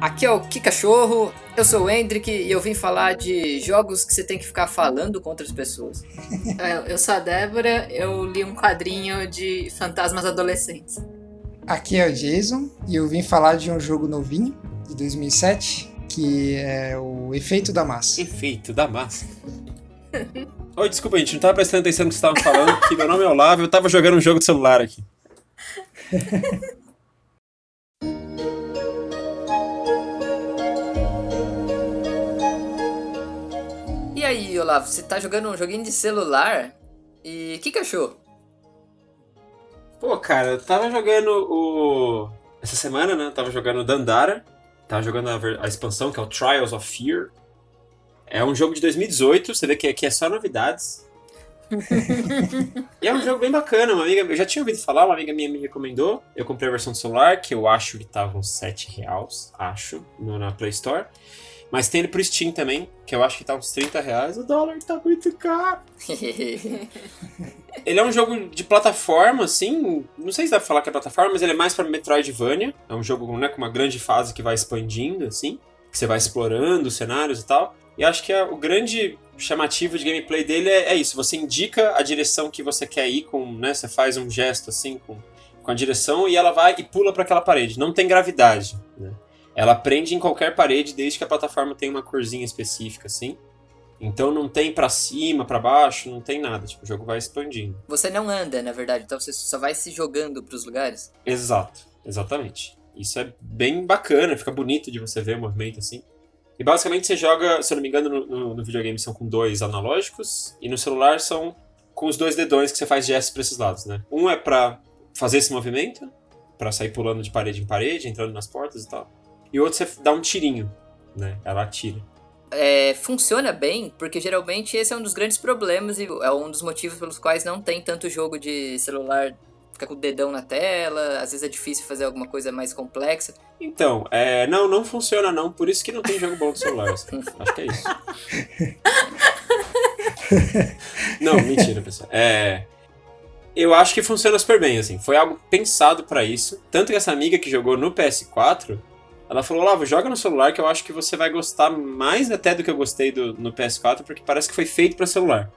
Aqui é o Que Cachorro, eu sou o Hendrick e eu vim falar de jogos que você tem que ficar falando com outras pessoas. Eu, eu sou a Débora, eu li um quadrinho de fantasmas adolescentes. Aqui é o Jason e eu vim falar de um jogo novinho de 2007 que é o Efeito da Massa. Efeito da Massa. Oi, desculpa, a gente não tava prestando atenção no que vocês estavam falando, que meu nome é Olavo e eu tava jogando um jogo de celular aqui. E aí, Olavo, você tá jogando um joguinho de celular? E o que, que achou? Pô, cara, eu tava jogando o. Essa semana, né? Eu tava jogando Dandara. Tava jogando a, a expansão, que é o Trials of Fear. É um jogo de 2018, você vê que aqui é só novidades. e é um jogo bem bacana, uma amiga. Eu já tinha ouvido falar, uma amiga minha me recomendou. Eu comprei a versão do celular, que eu acho que tava uns 7 reais, acho, no, na Play Store. Mas tem ele pro Steam também, que eu acho que tá uns 30 reais. O dólar tá muito caro. Ele é um jogo de plataforma, assim. Não sei se dá pra falar que é plataforma, mas ele é mais pra Metroidvania. É um jogo né, com uma grande fase que vai expandindo, assim. Que você vai explorando os cenários e tal. E acho que é o grande chamativo de gameplay dele é, é isso. Você indica a direção que você quer ir com, né? Você faz um gesto assim com, com a direção e ela vai e pula pra aquela parede. Não tem gravidade? Ela prende em qualquer parede desde que a plataforma tenha uma corzinha específica, assim. Então não tem pra cima, pra baixo, não tem nada. Tipo, o jogo vai expandindo. Você não anda, na verdade, então você só vai se jogando pros lugares. Exato, exatamente. Isso é bem bacana, fica bonito de você ver o movimento assim. E basicamente você joga, se eu não me engano, no, no- no videogame são com dois analógicos, e no celular são com os dois dedões que você faz gestos pra esses lados, né? Um é pra fazer esse movimento, pra sair pulando de parede em parede, entrando nas portas e tal. E o outro você dá um tirinho, né? Ela atira. É, funciona bem, porque geralmente esse é um dos grandes problemas e é um dos motivos pelos quais não tem tanto jogo de celular. Fica com o dedão na tela, às vezes é difícil fazer alguma coisa mais complexa. Então, é, não, não funciona não, por isso que não tem jogo bom de celular. assim. Acho que é isso. não, mentira, pessoal. É, eu acho que funciona super bem, assim. Foi algo pensado pra isso. Tanto que essa amiga que jogou no PS4, ela falou, Lavo, joga no celular que eu acho que você vai gostar mais até do que eu gostei do, no PS4, porque parece que foi feito pra celular.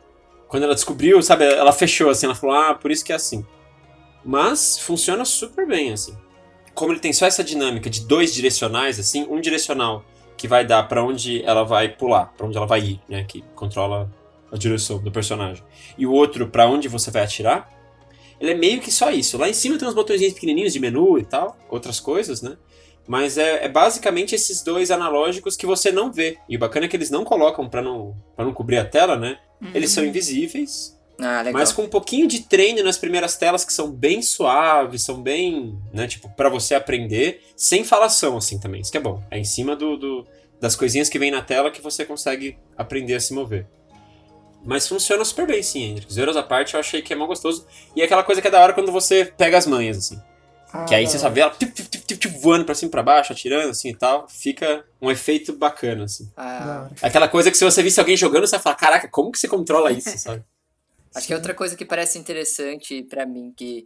Quando ela descobriu, sabe, ela fechou assim, ela falou, ah, por isso que é assim. Mas funciona super bem, assim como ele tem só essa dinâmica de dois direcionais, assim, um direcional que vai dar pra onde ela vai pular, pra onde ela vai ir, né, que controla a direção do personagem, e o outro pra onde você vai atirar, ele é meio que só isso. Lá em cima tem uns botõezinhos pequenininhos de menu e tal, outras coisas, né? Mas é, é basicamente esses dois analógicos que você não vê. E o bacana é que eles não colocam pra não, pra não cobrir a tela, né? Eles são invisíveis, Ah, legal. mas com um pouquinho de treino nas primeiras telas que são bem suaves, são bem, né, tipo, pra você aprender, sem falação assim também. Isso que é bom. É em cima do, do- das coisinhas que vem na tela que você consegue aprender a se mover. Mas funciona super bem, sim, Hendrix. Zeros à parte, eu achei que é mó gostoso. E é aquela coisa que é da hora quando você pega as manhas, assim. Ah, Que aí você só vê ela voando pra cima e pra baixo, atirando, assim e tal. Fica um efeito bacana, assim. Ah. Aquela coisa que se você visse alguém jogando, você vai falar, caraca, como que você controla isso, sabe? acho que é outra coisa que parece interessante pra mim, que.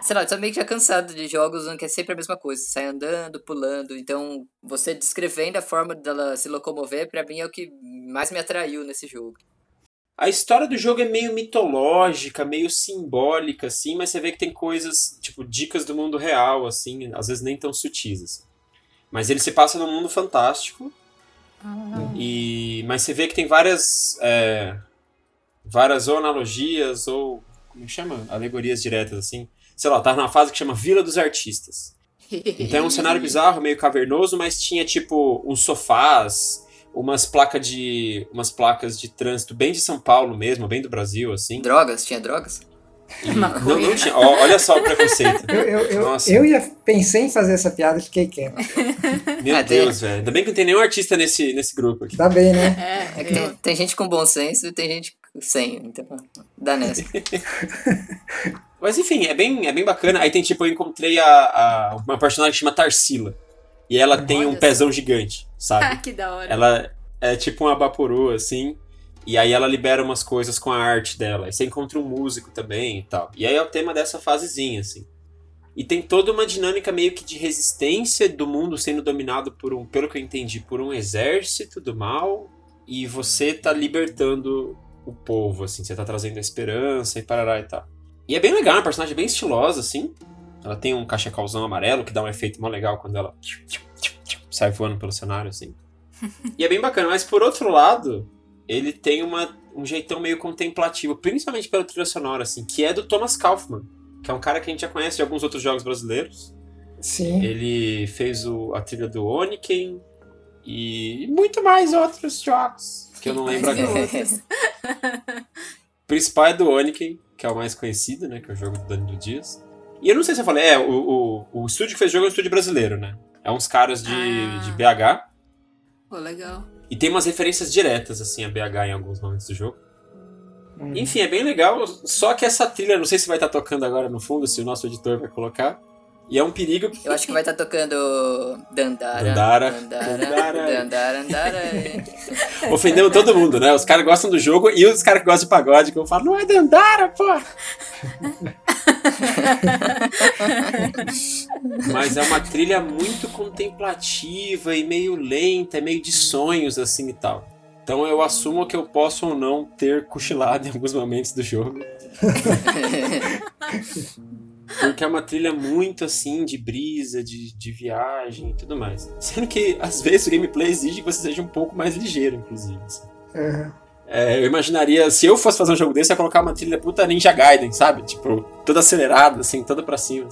Sei lá, eu tô meio que já cansado de jogos onde é sempre a mesma coisa. Sai andando, pulando. Então, você descrevendo a forma dela se locomover, pra mim é o que mais me atraiu nesse jogo. A história do jogo é meio mitológica, meio simbólica, assim, mas você vê que tem coisas, tipo, dicas do mundo real, assim, às vezes nem tão sutis, assim. Mas ele se passa num mundo fantástico, e mas você vê que tem várias, é, várias ou analogias, ou, como chama? Alegorias diretas, assim. Sei lá, tá numa fase que chama Vila dos Artistas. Então é um cenário bizarro, meio cavernoso, mas tinha tipo uns sofás, umas placas de umas placas de trânsito bem de São Paulo mesmo, bem do Brasil assim. Drogas? Tinha drogas? E não, não tinha. olha só o preconceito. Eu, eu, eu, Nossa. eu ia pensei em fazer essa piada e fiquei quieto. Meu Ah, Deus, velho. Ainda bem que não tem nenhum artista nesse, nesse grupo aqui. Tá bem, né? É, É que tem, tem gente com bom senso e tem gente sem, então dá nessa. Mas enfim, é bem, é bem bacana. Aí tem tipo, eu encontrei a, a- uma personagem que chama Tarsila. E ela tem um Olha pezão gigante, Ah, sabe? que da hora. Ela, é tipo um Abaporu, assim. E aí ela libera umas coisas com a arte dela. E você encontra um músico também e tal. E aí é o tema dessa fasezinha, assim. E tem toda uma dinâmica meio que de resistência do mundo sendo dominado por um, pelo que eu entendi, por um exército do mal. E você tá libertando o povo, assim. Você tá trazendo a esperança e parará e tal. E é bem legal, é uma personagem bem estilosa, assim. Ela tem um cachecalzão amarelo que dá um efeito mó legal quando ela sai voando pelo cenário, assim. e é bem bacana, mas por outro lado, ele tem uma, um jeitão meio contemplativo, principalmente pela trilha sonora, assim, que é do Thomas Kaufman, que é um cara que a gente já conhece de alguns outros jogos brasileiros. Sim. Ele fez o, a trilha do Oniken e muito mais outros jogos, que eu não lembro agora. o principal é do Oniken, que é o mais conhecido, né, que é o jogo do Danilo Dias. E eu não sei se eu falei, é, o, o, o estúdio que fez o jogo é um estúdio brasileiro, né? É uns caras de, Ah. de BH. Pô, legal. E tem umas referências diretas, assim, a BH em alguns momentos do jogo. Uhum. Enfim, é bem legal. Só que essa trilha, não sei se vai estar tocando agora no fundo, se o nosso editor vai colocar. E é um perigo. Eu acho que vai estar tocando Dandara. Dandara. Dandara. Dandara. Dandara. Dandara. Ofendendo todo mundo, né? Os caras gostam do jogo e os caras que gostam de pagode, que eu falo, não é Dandara, pô! Mas é uma trilha muito contemplativa e meio lenta, meio de sonhos, assim e tal. Então eu assumo que eu posso ou não ter cochilado em alguns momentos do jogo. Porque é uma trilha muito assim, de brisa, de, de viagem e tudo mais. Sendo que às vezes o gameplay exige que você seja um pouco mais ligeiro, inclusive. assim. Uhum. É, eu imaginaria, se eu fosse fazer um jogo desse, eu ia colocar uma trilha puta Ninja Gaiden, sabe? Tipo, toda acelerada, assim, toda pra cima.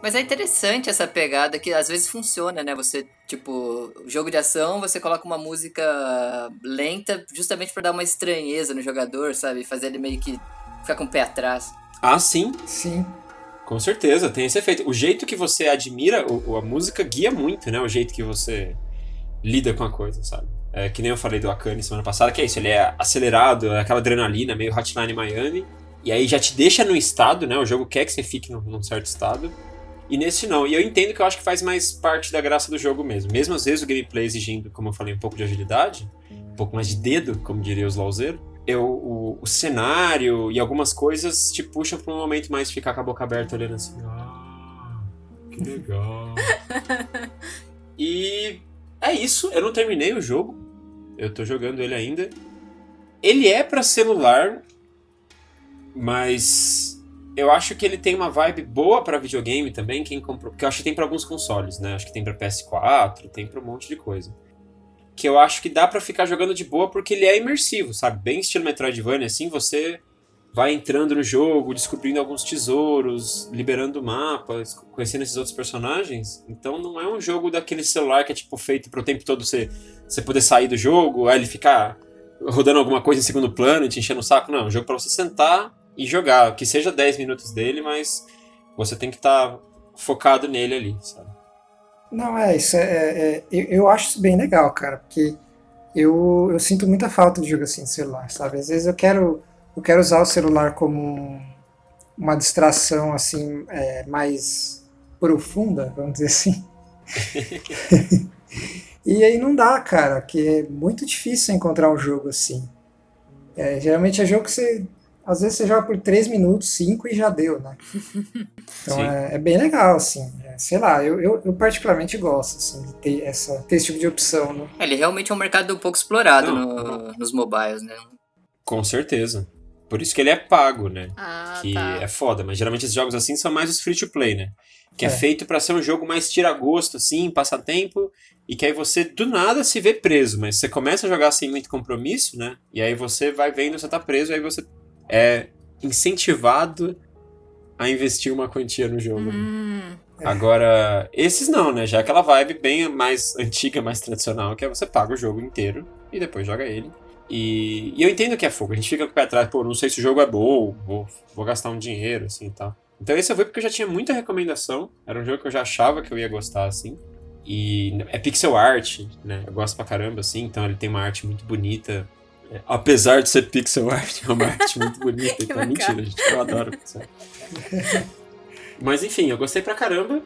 Mas é interessante essa pegada que às vezes funciona, né? Você, tipo, jogo de ação, você coloca uma música lenta justamente pra dar uma estranheza no jogador, sabe? Fazer ele meio que ficar com o pé atrás. Ah, sim, Sim. com certeza, tem esse efeito. O jeito que você admira a música guia muito, né? O jeito que você lida com a coisa, sabe? É, que nem eu falei do Akane semana passada, que é isso, ele é acelerado, é aquela adrenalina, meio Hotline Miami, e aí já te deixa no estado, né? O jogo quer que você fique num, num certo estado. E nesse não. E eu entendo que eu acho que faz mais parte da graça do jogo mesmo. Mesmo às vezes o gameplay exigindo, como eu falei, um pouco de agilidade, um pouco mais de dedo, como diria os lauzeiros, eu, o, o cenário e algumas coisas te puxam pra um momento mais de ficar com a boca aberta olhando assim. Ah, que legal. e é isso. Eu não terminei o jogo. Eu tô jogando ele ainda. Ele é pra celular, mas eu acho que ele tem uma vibe boa pra videogame também. Quem comprou, porque eu acho que tem pra alguns consoles, né? Acho que tem pra PS4, tem pra um monte de coisa. Que eu acho que dá pra ficar jogando de boa porque ele é imersivo, sabe? Bem estilo Metroidvania, assim, você vai entrando no jogo, descobrindo alguns tesouros, liberando mapas, conhecendo esses outros personagens. Então não é um jogo daquele celular que é tipo feito pro tempo todo você, você poder sair do jogo, aí ele ficar rodando alguma coisa em segundo plano te enchendo o saco. Não, é um jogo pra você sentar e jogar. Que seja 10 minutos dele, mas você tem que estar focado nele ali, sabe? Não, é isso. É, é- eu, eu acho isso bem legal, cara, porque eu, eu sinto muita falta de jogo assim de celular, sabe? Às vezes eu quero, eu quero usar o celular como um- uma distração assim é, mais profunda, vamos dizer assim. e aí não dá, cara, que é muito difícil encontrar um jogo assim. É, geralmente é jogo que você. Às vezes você joga por 3 minutos, 5 e já deu, né? Então é, é bem legal, assim. É, sei lá, eu, eu, eu particularmente gosto, assim, de ter, essa, ter esse tipo de opção, né? Ele realmente é um mercado um pouco explorado no- nos mobiles, né? Com certeza. Por isso que ele é pago, né? Ah, que tá. é foda, mas geralmente esses jogos assim são mais os free to play, né? Que é, É. feito pra ser um jogo mais tira-gosto, assim, passatempo, e que aí você do nada se vê preso, mas você começa a jogar sem muito compromisso, né? E aí você vai vendo, você tá preso, aí você é incentivado a investir uma quantia no jogo. né? Hum, Agora, esses não, né? Já aquela vibe bem mais antiga, mais tradicional, que é você paga o jogo inteiro e depois joga ele. E, e eu entendo que é fogo, a gente fica com o pé atrás, pô, não sei se o jogo é bom, vou, vou gastar um dinheiro, assim e tal. Então esse eu fui porque eu já tinha muita recomendação, era um jogo que eu já achava que eu ia gostar, assim. E é pixel art, né? Eu gosto pra caramba, assim, então ele tem uma arte muito bonita. É, apesar de ser pixel art, é uma arte muito bonita. Então, bacana. mentira, gente, eu adoro pixel art. Mas enfim, eu gostei pra caramba.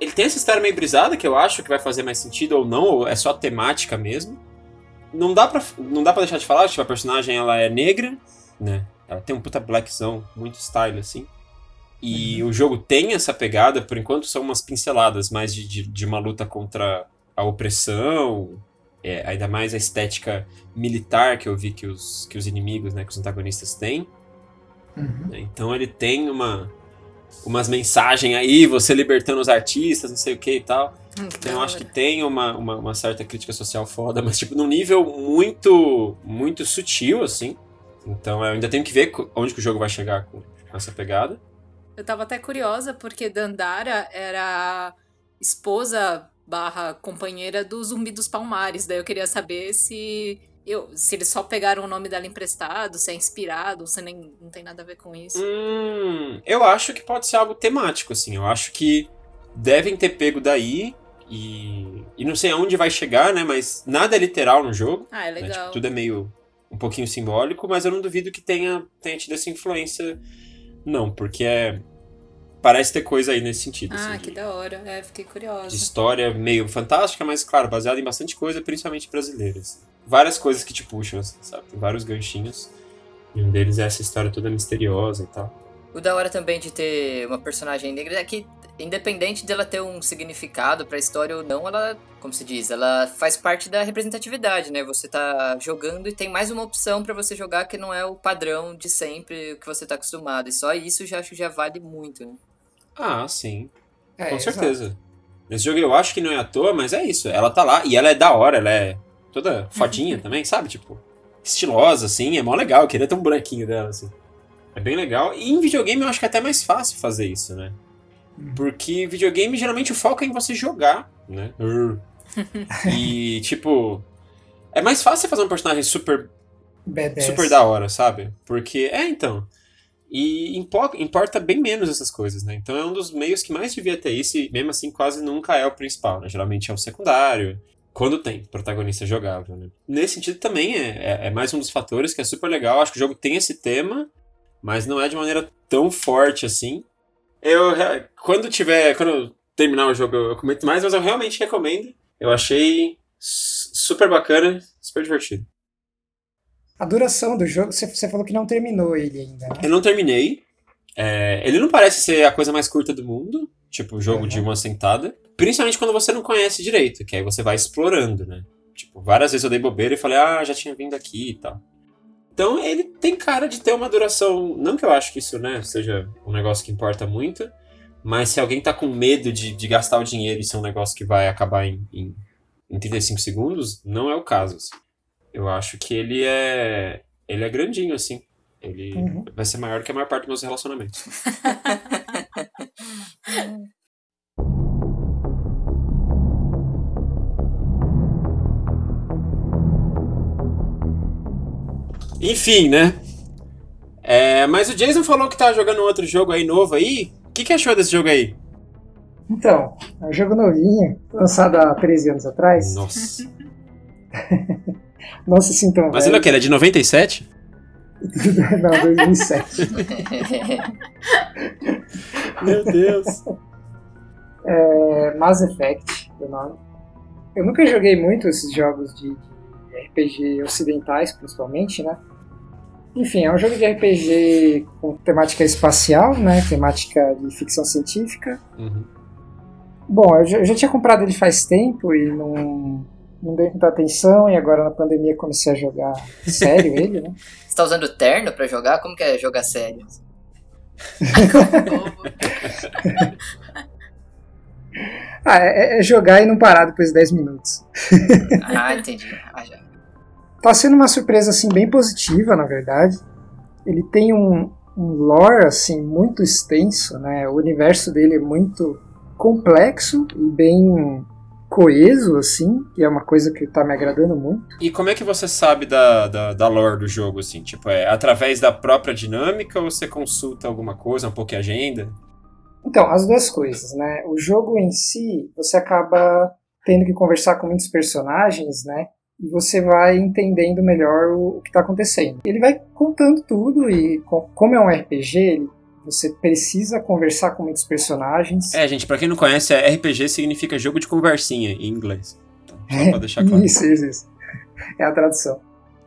Ele tem essa história meio brisada que eu acho que vai fazer mais sentido ou não, ou é só temática mesmo. Não dá pra, não dá pra deixar de falar, tipo, a personagem ela é negra, né? Ela tem um puta blackzão, muito style, assim. E uhum. o jogo tem essa pegada, por enquanto são umas pinceladas mais de, de, de uma luta contra a opressão, é, ainda mais a estética militar que eu vi que os, que os inimigos, né, que os antagonistas têm. Uhum. Então ele tem uma umas mensagens aí, você libertando os artistas, não sei o que e tal. Então eu acho que tem uma, uma, uma, certa crítica social foda, mas tipo, num nível muito, muito sutil, assim. Então eu ainda tenho que ver onde que o jogo vai chegar com, com essa pegada. Eu tava até curiosa, porque Dandara era esposa barra companheira do Zumbi dos Palmares. Daí eu queria saber se eu, se eles só pegaram o nome dela emprestado, se é inspirado, se nem não tem nada a ver com isso. Hum, eu acho que pode ser algo temático, assim. Eu acho que devem ter pego daí e, e não sei aonde vai chegar, né? Mas nada é literal no jogo. Ah, é legal. Né? Tipo, tudo é meio um pouquinho simbólico, mas eu não duvido que tenha, tenha tido essa influência, não, porque é parece ter coisa aí nesse sentido. Ah, assim, que de, da hora. É, fiquei curiosa. De história meio fantástica, mas, claro, baseada em bastante coisa, principalmente brasileiras. Várias coisas que te puxam, assim, sabe? Tem vários ganchinhos. E um deles é essa história toda misteriosa e tal. O da hora também de ter uma personagem negra é que, independente dela ter um significado pra história ou não, ela, como se diz, ela faz parte da representatividade, né? Você tá jogando e tem mais uma opção para você jogar que não é o padrão de sempre que você tá acostumado. E só isso já acho que já vale muito, né? Ah, sim. É, Com certeza. Exato. Nesse jogo eu acho que não é à toa, mas é isso. Ela tá lá e ela é da hora, ela é toda fodinha também, sabe? Tipo, estilosa, assim, é mó legal. Eu queria ter um bonequinho dela, assim. É bem legal. E em videogame eu acho que é até mais fácil fazer isso, né? Porque videogame geralmente o foco é em você jogar, né? e, tipo, é mais fácil fazer um personagem super. BDS. Super da hora, sabe? Porque. É, então. E importa bem menos essas coisas, né? Então é um dos meios que mais devia ter isso, e mesmo assim quase nunca é o principal, né? Geralmente é o secundário, quando tem protagonista jogável, né? Nesse sentido também é, é, é, mais um dos fatores que é super legal. Acho que o jogo tem esse tema, mas não é de maneira tão forte assim. Eu, quando tiver, quando eu terminar o jogo eu comento mais, mas eu realmente recomendo. Eu achei super bacana, super divertido. A duração do jogo, você, você falou que não terminou ele ainda, né? Eu não terminei. É, ele não parece ser a coisa mais curta do mundo, tipo jogo uhum. de uma sentada. Principalmente quando você não conhece direito, que aí você vai explorando, né? Tipo, várias vezes eu dei bobeira e falei, ah, já tinha vindo aqui e tal. Então ele tem cara de ter uma duração. Não que eu acho que isso, né, seja um negócio que importa muito, mas se alguém tá com medo de, de gastar o dinheiro e ser um negócio que vai acabar em, em, em 35 segundos, não é o caso. Assim. Eu acho que ele é. Ele é grandinho, assim. Ele uhum. vai ser maior que a maior parte dos meus relacionamentos. Enfim, né? É, mas o Jason falou que tá jogando outro jogo aí novo aí. O que, que achou desse jogo aí? Então, é um jogo novinho, lançado há 13 anos atrás. Nossa. Não se sintam Mas ele é o que? Ele é de 97? Não, 2007. Meu Deus. É, Mass Effect, o nome. Eu nunca joguei muito esses jogos de RPG ocidentais, principalmente, né? Enfim, é um jogo de RPG com temática espacial, né? Temática de ficção científica. Uhum. Bom, eu já, eu já, tinha comprado ele faz tempo e não, não dei muita atenção e agora na pandemia comecei a jogar sério ele, né? Você tá usando terno pra jogar? Como que é jogar sério? ah, é, é, jogar e não parar depois de 10 minutos. ah, entendi. Ah, já. Tá sendo uma surpresa assim bem positiva, na verdade. Ele tem um, um lore assim muito extenso, né? O universo dele é muito complexo e bem coeso, assim, que é uma coisa que tá me agradando muito. E como é que você sabe da, da, da lore do jogo, assim? Tipo, é através da própria dinâmica ou você consulta alguma coisa, um pouco de agenda? Então, as duas coisas, né? O jogo em si, você acaba tendo que conversar com muitos personagens, né? E você vai entendendo melhor o, o que está acontecendo. Ele vai contando tudo e, como é um RPG, ele você precisa conversar com muitos personagens. É, gente, para quem não conhece, RPG significa jogo de conversinha em inglês. Então, só pra deixar claro. isso, isso, isso. é a tradução.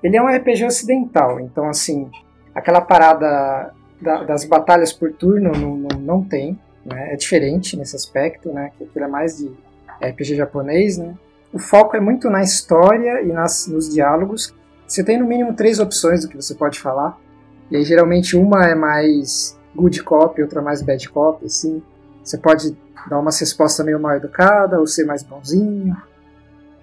Ele é um RPG ocidental, então assim, aquela parada da, das batalhas por turno não, não, não tem, né? É diferente nesse aspecto, né? Que aquilo é mais de RPG japonês, né? O foco é muito na história e nas, nos diálogos. Você tem no mínimo três opções do que você pode falar. E aí geralmente uma é mais good cop, outra mais bad cop, assim. Você pode dar uma resposta meio mal educada ou ser mais bonzinho.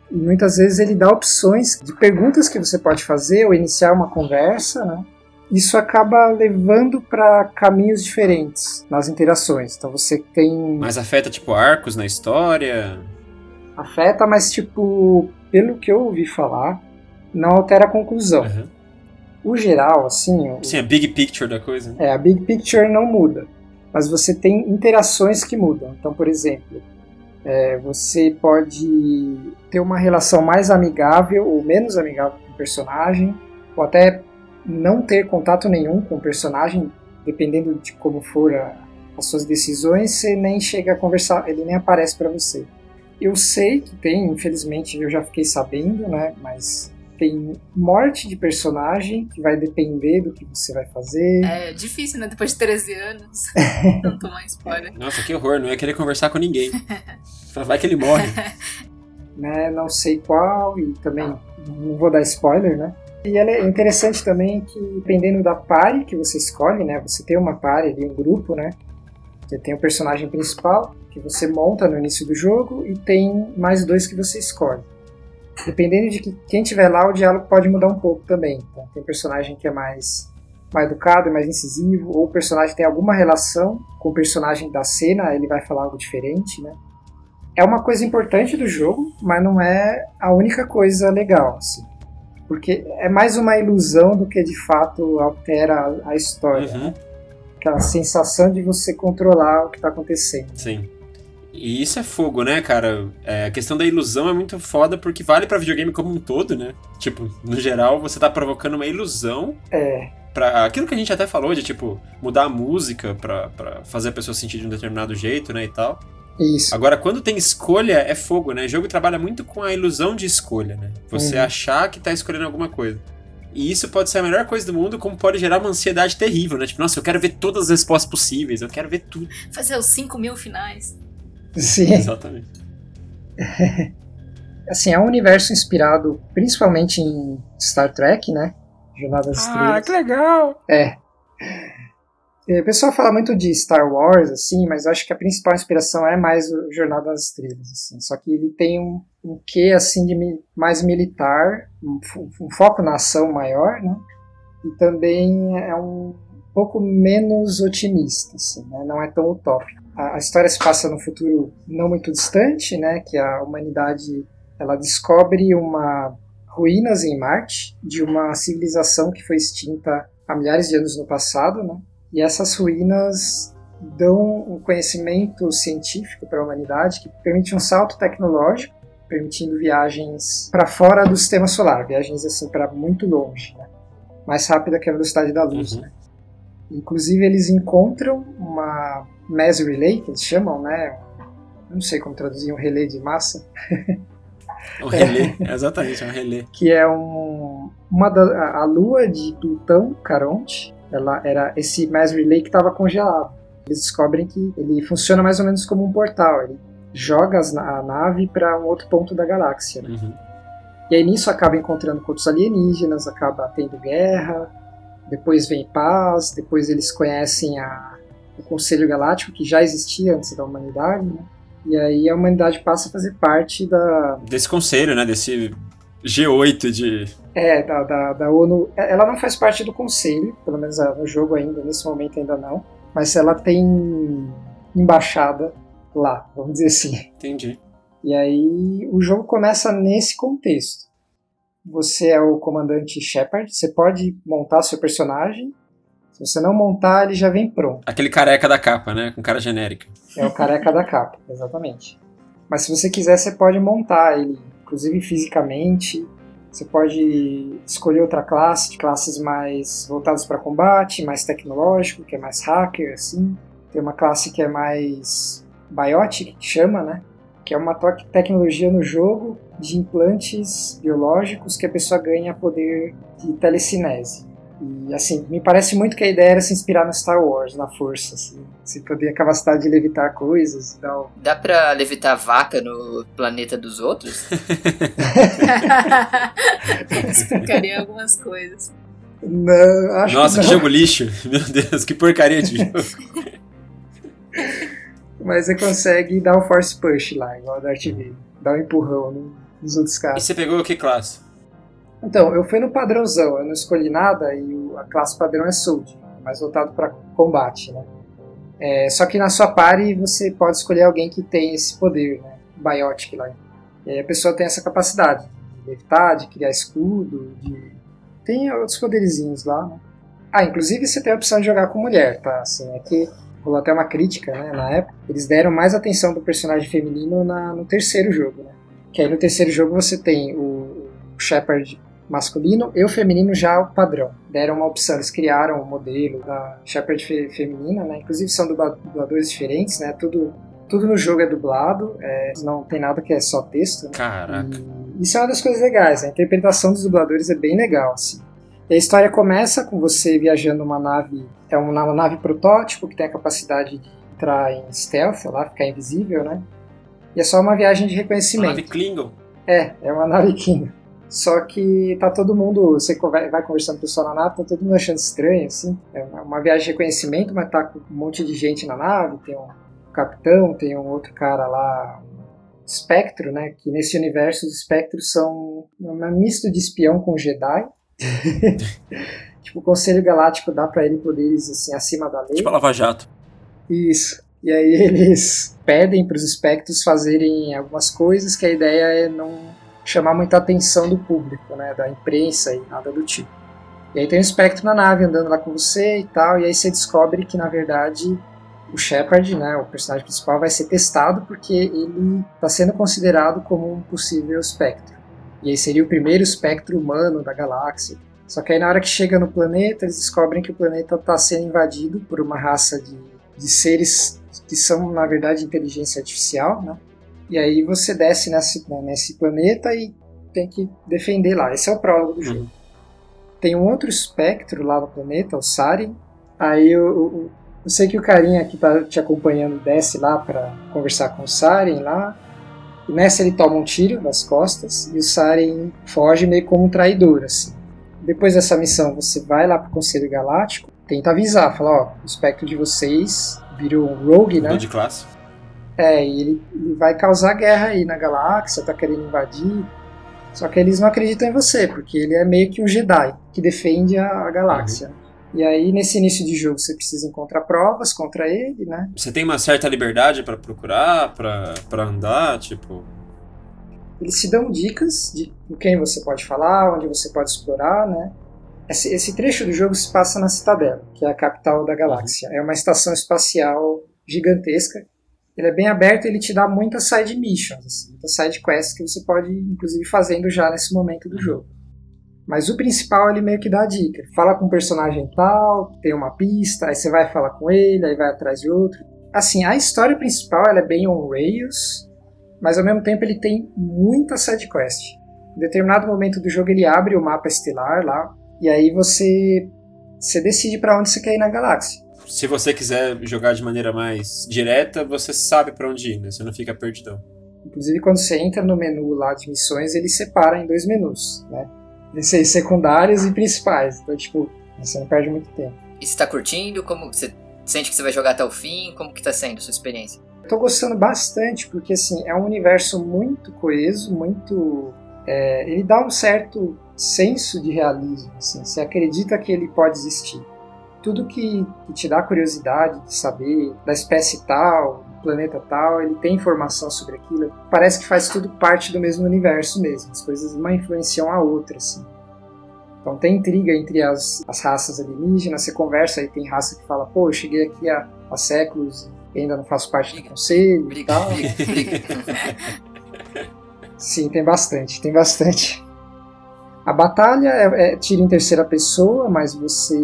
E muitas vezes ele dá opções de perguntas que você pode fazer ou iniciar uma conversa, né? Isso acaba levando para caminhos diferentes nas interações. Então você tem. Mas afeta, tipo, arcos na história? Afeta, mas, tipo, pelo que eu ouvi falar, não altera a conclusão. Uhum. O geral, assim. Sim, a big picture da coisa. É, a big picture não muda. Mas você tem interações que mudam. Então, por exemplo, é, você pode ter uma relação mais amigável ou menos amigável com o personagem, ou até não ter contato nenhum com o personagem, dependendo de como for a, as suas decisões, você nem chega a conversar, ele nem aparece para você. Eu sei que tem, infelizmente eu já fiquei sabendo, né, mas tem morte de personagem que vai depender do que você vai fazer. É difícil, né? Depois de 13 anos. não tomar spoiler. Nossa, que horror, não ia querer conversar com ninguém. Vai que ele morre. né, não sei qual, e também não vou dar spoiler, né? E é interessante também que, dependendo da pare que você escolhe, né? Você tem uma pare ali, um grupo, né? Que tem o personagem principal, que você monta no início do jogo, e tem mais dois que você escolhe. Dependendo de que, quem tiver lá, o diálogo pode mudar um pouco também. Então, tem personagem que é mais, mais educado, mais incisivo, ou o personagem tem alguma relação com o personagem da cena, ele vai falar algo diferente, né? É uma coisa importante do jogo, mas não é a única coisa legal, assim porque é mais uma ilusão do que de fato altera a história. Uhum. Né? Aquela sensação de você controlar o que está acontecendo. Sim. E isso é fogo, né, cara? É, a questão da ilusão é muito foda porque vale para videogame como um todo, né? Tipo, no geral, você tá provocando uma ilusão. É. Pra aquilo que a gente até falou de, tipo, mudar a música pra, pra fazer a pessoa sentir de um determinado jeito, né, e tal. Isso. Agora, quando tem escolha, é fogo, né? O jogo trabalha muito com a ilusão de escolha, né? Você Uhum. achar que tá escolhendo alguma coisa. E isso pode ser a melhor coisa do mundo, como pode gerar uma ansiedade terrível, né? Tipo, nossa, eu quero ver todas as respostas possíveis, eu quero ver tudo. Fazer os 5 mil finais. Sim. Exatamente. Assim, é um universo inspirado principalmente em Star Trek, né? Jornada das Estrelas. legal! É. É, O pessoal fala muito de Star Wars, assim, mas eu acho que a principal inspiração é mais o Jornada das Estrelas, assim. Só que ele tem um, um quê, assim, de mi- mais militar, um, um foco na ação maior, né? E também é um pouco menos otimista, assim, né? Não é tão utópico. A, a história se passa no futuro não muito distante, né? Que a humanidade, ela descobre uma ruínas em Marte de uma civilização que foi extinta há milhares de anos no passado, né? E essas ruínas dão um conhecimento científico para a humanidade que permite um salto tecnológico, permitindo viagens para fora do sistema solar, viagens assim para muito longe, né? mais rápida que a velocidade da luz. Uhum. Né? Inclusive eles encontram uma mass relay que eles chamam, né? Não sei como traduzir um relé de massa, um relé, exatamente, é um relé. que é um, uma da, a- lua de Plutão, Caronte. Ela era esse mass relay que estava congelado. Eles descobrem que ele funciona mais ou menos como um portal. Ele joga as a nave para um outro ponto da galáxia. né? Uhum. E aí nisso acaba encontrando com outros alienígenas, acaba tendo guerra, depois vem paz, depois eles conhecem a, o Conselho Galáctico, que já existia antes da humanidade, né? E aí a humanidade passa a fazer parte da, Desse conselho, né? Desse G8 de. É, da, da, da ONU. Ela não faz parte do conselho, pelo menos ah, no jogo ainda, nesse momento ainda não. Mas ela tem embaixada lá, vamos dizer assim. Entendi. E aí o jogo começa nesse contexto. Você é o comandante Shepard, você pode montar seu personagem. Se você não montar, ele já vem pronto. Aquele careca da capa, né? Com cara genérica. É o careca da capa, exatamente. Mas se você quiser, você pode montar ele, inclusive fisicamente. Você pode escolher outra classe, classes mais voltadas para combate, mais tecnológico, que é mais hacker, assim. Tem uma classe que é mais biotic, que chama, né? Que é uma tecnologia no jogo de implantes biológicos que a pessoa ganha poder de telecinese. E assim, me parece muito que a ideia era se inspirar no Star Wars, na força, assim. Você poder a capacidade de levitar coisas e tal. Dá pra levitar vaca no planeta dos outros? Explicaria algumas coisas. Não, acho Nossa, que, que não. jogo lixo. Meu Deus, que porcaria de jogo. Mas você consegue dar o force push lá, igual o Darth Vader. Dar um empurrão no- nos outros E caras. você pegou que classe? Então, eu fui no padrãozão, eu não escolhi nada e o- a classe padrão é Soldier, mais voltado para combate, né? É, só que na sua party você pode escolher alguém que tem esse poder, né? Biotic lá. E aí a pessoa tem essa capacidade de levitar, de criar escudo, de... Tem outros poderizinhos lá, né? Ah, inclusive você tem a opção de jogar com mulher, tá? Assim, é que rolou até uma crítica, né, na época. Eles deram mais atenção pro personagem feminino na- no terceiro jogo, né? Que aí no terceiro jogo você tem o, Shepard masculino e o feminino já o padrão. Deram uma opção, eles criaram o modelo da Shepard fe- feminina, né? Inclusive são dubla- dubladores diferentes, né? Tudo, tudo no jogo é dublado, é, não tem nada que é só texto. né? Caraca. E isso é uma das coisas legais, a interpretação dos dubladores é bem legal, assim. E a história começa com você viajando numa nave, é uma, uma nave protótipo que tem a capacidade de entrar em stealth, lá, ficar invisível, né? E é só uma viagem de reconhecimento. Nave Klingon. É, é uma nave King. Só que tá todo mundo, você vai conversando com o pessoal na nave, tá todo mundo achando estranho, assim. É uma, uma viagem de reconhecimento, mas tá com um monte de gente na nave, tem um capitão, tem um outro cara lá, um espectro, né? Que nesse universo os espectros são um misto de espião com Jedi. tipo, o Conselho Galáctico dá pra ele poderes assim acima da lei. Tipo a Lava Jato. Isso. E aí eles pedem para os espectros fazerem algumas coisas que a ideia é não chamar muita atenção do público, né, da imprensa e nada do tipo. E aí tem um espectro na nave andando lá com você e tal, e aí você descobre que na verdade o Shepard, né, o personagem principal, vai ser testado porque ele está sendo considerado como um possível espectro. E aí seria o primeiro espectro humano da galáxia. Só que aí na hora que chega no planeta, eles descobrem que o planeta está sendo invadido por uma raça de, de seres que são, na verdade, inteligência artificial, né? E aí você desce nesse, né, nesse planeta e tem que defender lá. Esse é o prólogo do jogo. Tem um outro espectro lá no planeta, o Saren. Aí eu, eu, eu sei que o carinha que tá te acompanhando desce lá para conversar com o Saren lá. Nessa ele toma um tiro nas costas e o Saren foge meio como um traidor, assim. Depois dessa missão, você vai lá pro Conselho Galáctico, tenta avisar, fala, ó, o espectro de vocês virou um rogue, né? De classe. É, e ele, ele vai causar guerra aí na galáxia, tá querendo invadir. Só que eles não acreditam em você, porque ele é meio que um Jedi que defende a, a galáxia. E aí, nesse início de jogo, você precisa encontrar provas contra ele, né? Você tem uma certa liberdade pra procurar, pra andar, tipo. Eles te dão dicas de com quem você pode falar, onde você pode explorar, né? Esse, esse trecho do jogo se passa na Citadela, que é a capital da galáxia. É uma estação espacial gigantesca. Ele é bem aberto e ele te dá muitas side missions, assim, muitas side quests que você pode, inclusive, fazendo já nesse momento do jogo. Mas o principal ele meio que dá a dica. Fala com um personagem tal, tem uma pista, aí você vai falar com ele, aí vai atrás de outro. Assim, a história principal ela é bem on rails, mas ao mesmo tempo ele tem muita side quest. Em determinado momento do jogo ele abre o mapa estelar lá, e aí você, você decide para onde você quer ir na galáxia. Se você quiser jogar de maneira mais direta, você sabe pra onde ir, né? Você não fica perdidão. Inclusive quando você entra no menu lá de missões, ele separa em dois menus, né? Esses secundários e principais. Então, tipo, você não perde muito tempo. E você tá curtindo? Como você sente que você vai jogar até o fim? Como que tá sendo a sua experiência? Tô gostando bastante, porque assim, é um universo muito coeso, muito. é, ele dá um certo senso de realismo. Assim, você acredita que ele pode existir. Tudo que, que te dá curiosidade de saber da espécie tal, planeta tal, ele tem informação sobre aquilo. Parece que faz tudo parte do mesmo universo mesmo. As coisas uma influenciam a outra, assim. Então tem intriga entre as, as raças alienígenas, você conversa e tem raça que fala, pô, eu cheguei aqui há, há séculos e ainda não faço parte do conselho e tal. briga. Sim, tem bastante, tem bastante. A batalha é, é tiro em terceira pessoa, mas você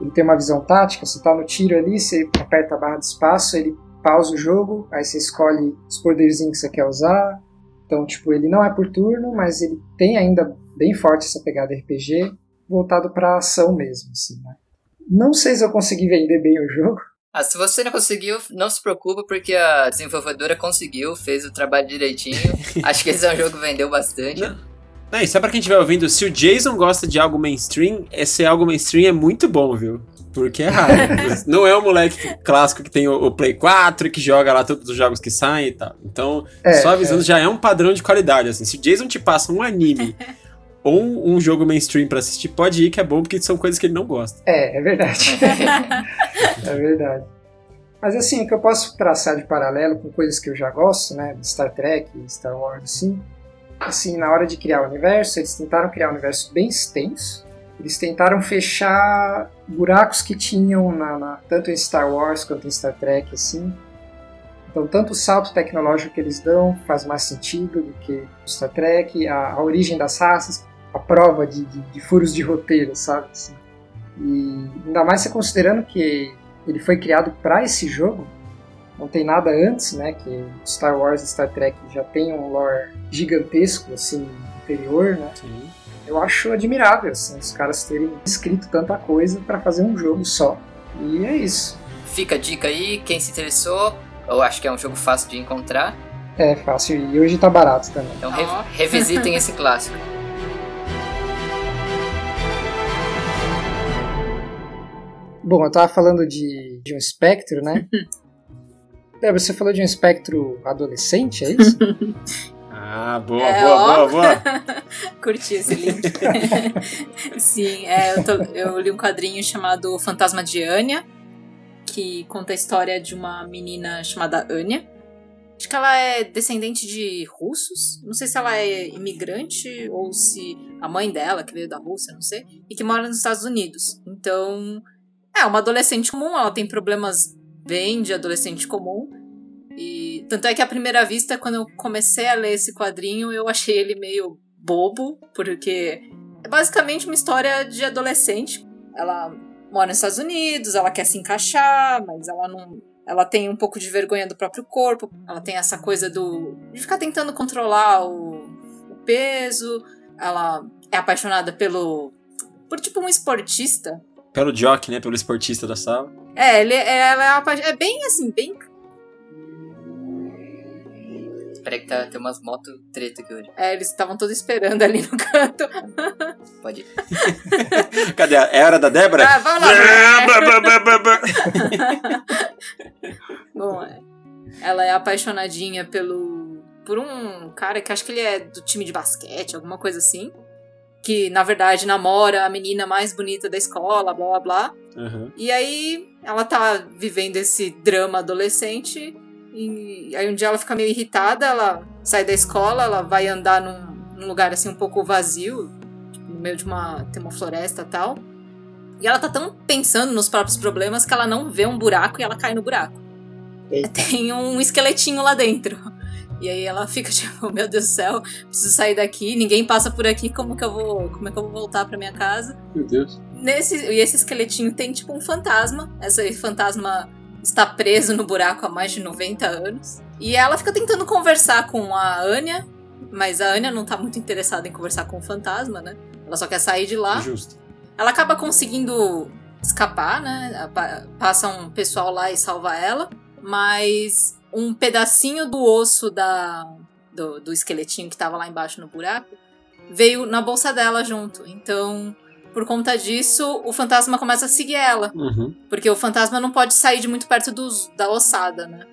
ele tem uma visão tática, você tá no tiro ali, você aperta a barra de espaço, ele pausa o jogo, aí você escolhe os poderzinhos que você quer usar. Então, tipo, ele não é por turno, mas ele tem ainda bem forte essa pegada RPG, voltado para ação mesmo, assim, né? Não sei se eu consegui vender bem o jogo. Ah, se você não conseguiu, não se preocupa, porque a desenvolvedora conseguiu, fez o trabalho direitinho. Acho que esse é um jogo que vendeu bastante. Não. Não, e só pra quem estiver ouvindo, se o Jason gosta de algo mainstream, esse algo mainstream é muito bom, viu? Porque é raro. não é o moleque clássico que tem o, o, Play 4 que joga lá todos os jogos que saem e tal. Então, é, só avisando, é. já é um padrão de qualidade. Assim, se o Jason te passa um anime ou um, jogo mainstream para assistir, pode ir que é bom, porque são coisas que ele não gosta. É, é verdade. é verdade. Mas assim, o que eu posso traçar de paralelo com coisas que eu já gosto, né? Star Trek, Star Wars, assim, assim, na hora de criar o universo, eles tentaram criar um universo bem extenso. Eles tentaram fechar buracos que tinham na, na, tanto em Star Wars quanto em Star Trek, assim. Então, tanto o salto tecnológico que eles dão faz mais sentido do que Star Trek, a, a origem das raças, a prova de, de, de furos de roteiro, sabe? Assim. E ainda mais se considerando que ele foi criado para esse jogo, não tem nada antes, né? Que Star Wars e Star Trek já tem um lore gigantesco, assim, anterior, né? Sim. Eu acho admirável, assim, os caras terem escrito tanta coisa para fazer um jogo só. E é isso. Fica a dica aí, quem se interessou, eu acho que é um jogo fácil de encontrar. É, fácil, e hoje tá barato também. Então re revisitem esse clássico. Bom, eu tava falando de, de um espectro, né? Débora, você falou de um espectro adolescente, é isso? Ah, boa, é, boa, boa, boa. Curti esse link. Sim, é, eu, tô, eu, li um quadrinho chamado Fantasma de Anya, que conta a história de uma menina chamada Anya. Acho que ela é descendente de russos. Não sei se ela é imigrante ou se a mãe dela, que veio da Rússia, não sei, e que mora nos Estados Unidos. Então, é uma adolescente comum, ela tem problemas bem de adolescente comum. E tanto é que à primeira vista, quando eu comecei a ler esse quadrinho, eu achei ele meio bobo, porque é basicamente uma história de adolescente. Ela mora nos Estados Unidos, ela quer se encaixar, mas ela não. Ela tem um pouco de vergonha do próprio corpo, ela tem essa coisa do. de ficar tentando controlar o, o peso, ela é apaixonada pelo. por tipo um esportista. Pelo jock, né? Pelo esportista da sala. É, ele, ela é, é bem assim, bem Peraí que tá, tem umas motos treta aqui hoje. É, eles estavam todos esperando ali no canto. Pode ir. Cadê? É hora da Débora? Ah, vamos lá. Bom, é. ela é apaixonadinha pelo por um cara que acho que ele é do time de basquete, alguma coisa assim. Que na verdade namora a menina mais bonita da escola, blá blá blá. Uhum. E aí ela tá vivendo esse drama adolescente e aí um dia ela fica meio irritada, ela sai da escola, ela vai andar num, num lugar assim um pouco vazio, tipo, no meio de uma. tem uma floresta e tal. E ela tá tão pensando nos próprios problemas que ela não vê um buraco e ela cai no buraco. Eita. Tem um esqueletinho lá dentro. E aí ela fica tipo, meu Deus do céu, preciso sair daqui, ninguém passa por aqui, como que eu vou, como é que eu vou voltar para minha casa? Meu Deus. Nesse, e esse esqueletinho tem tipo um fantasma. Esse fantasma está preso no buraco há mais de 90 anos. E ela fica tentando conversar com a Anya, mas a Anya não tá muito interessada em conversar com o fantasma, né? Ela só quer sair de lá. Justo. Ela acaba conseguindo escapar, né? Passa um pessoal lá e salva ela, mas um pedacinho do osso da do, do esqueletinho que tava lá embaixo no buraco veio na bolsa dela junto. Então, por conta disso, o fantasma começa a seguir ela. Uhum. Porque o fantasma não pode sair de muito perto dos, da ossada, né?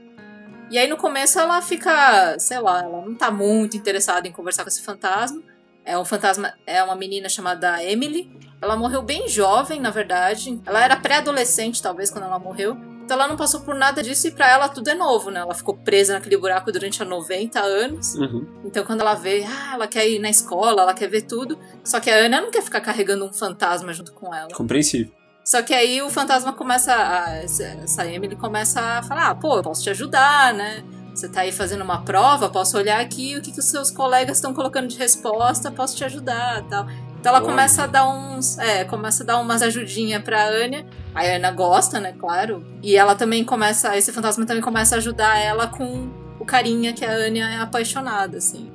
E aí no começo ela fica, sei lá, ela não tá muito interessada em conversar com esse fantasma. É um fantasma, é uma menina chamada Emily. Ela morreu bem jovem, na verdade. Ela era pré-adolescente, talvez, quando ela morreu. Então ela não passou por nada disso e pra ela tudo é novo, né? Ela ficou presa naquele buraco durante 90 anos. Uhum. Então quando ela vê, ah, ela quer ir na escola, ela quer ver tudo. Só que a Ana não quer ficar carregando um fantasma junto com ela. Compreensível. Só que aí o fantasma começa. A, essa Emily começa a falar: ah, pô, eu posso te ajudar, né? Você tá aí fazendo uma prova, posso olhar aqui o que, que os seus colegas estão colocando de resposta, posso te ajudar tal. Então ela Olha. começa a dar uns. É, começa a dar umas ajudinhas pra Anya. A Ana gosta, né, claro. E ela também começa. Esse fantasma também começa a ajudar ela com o carinha que a Anya é apaixonada, assim.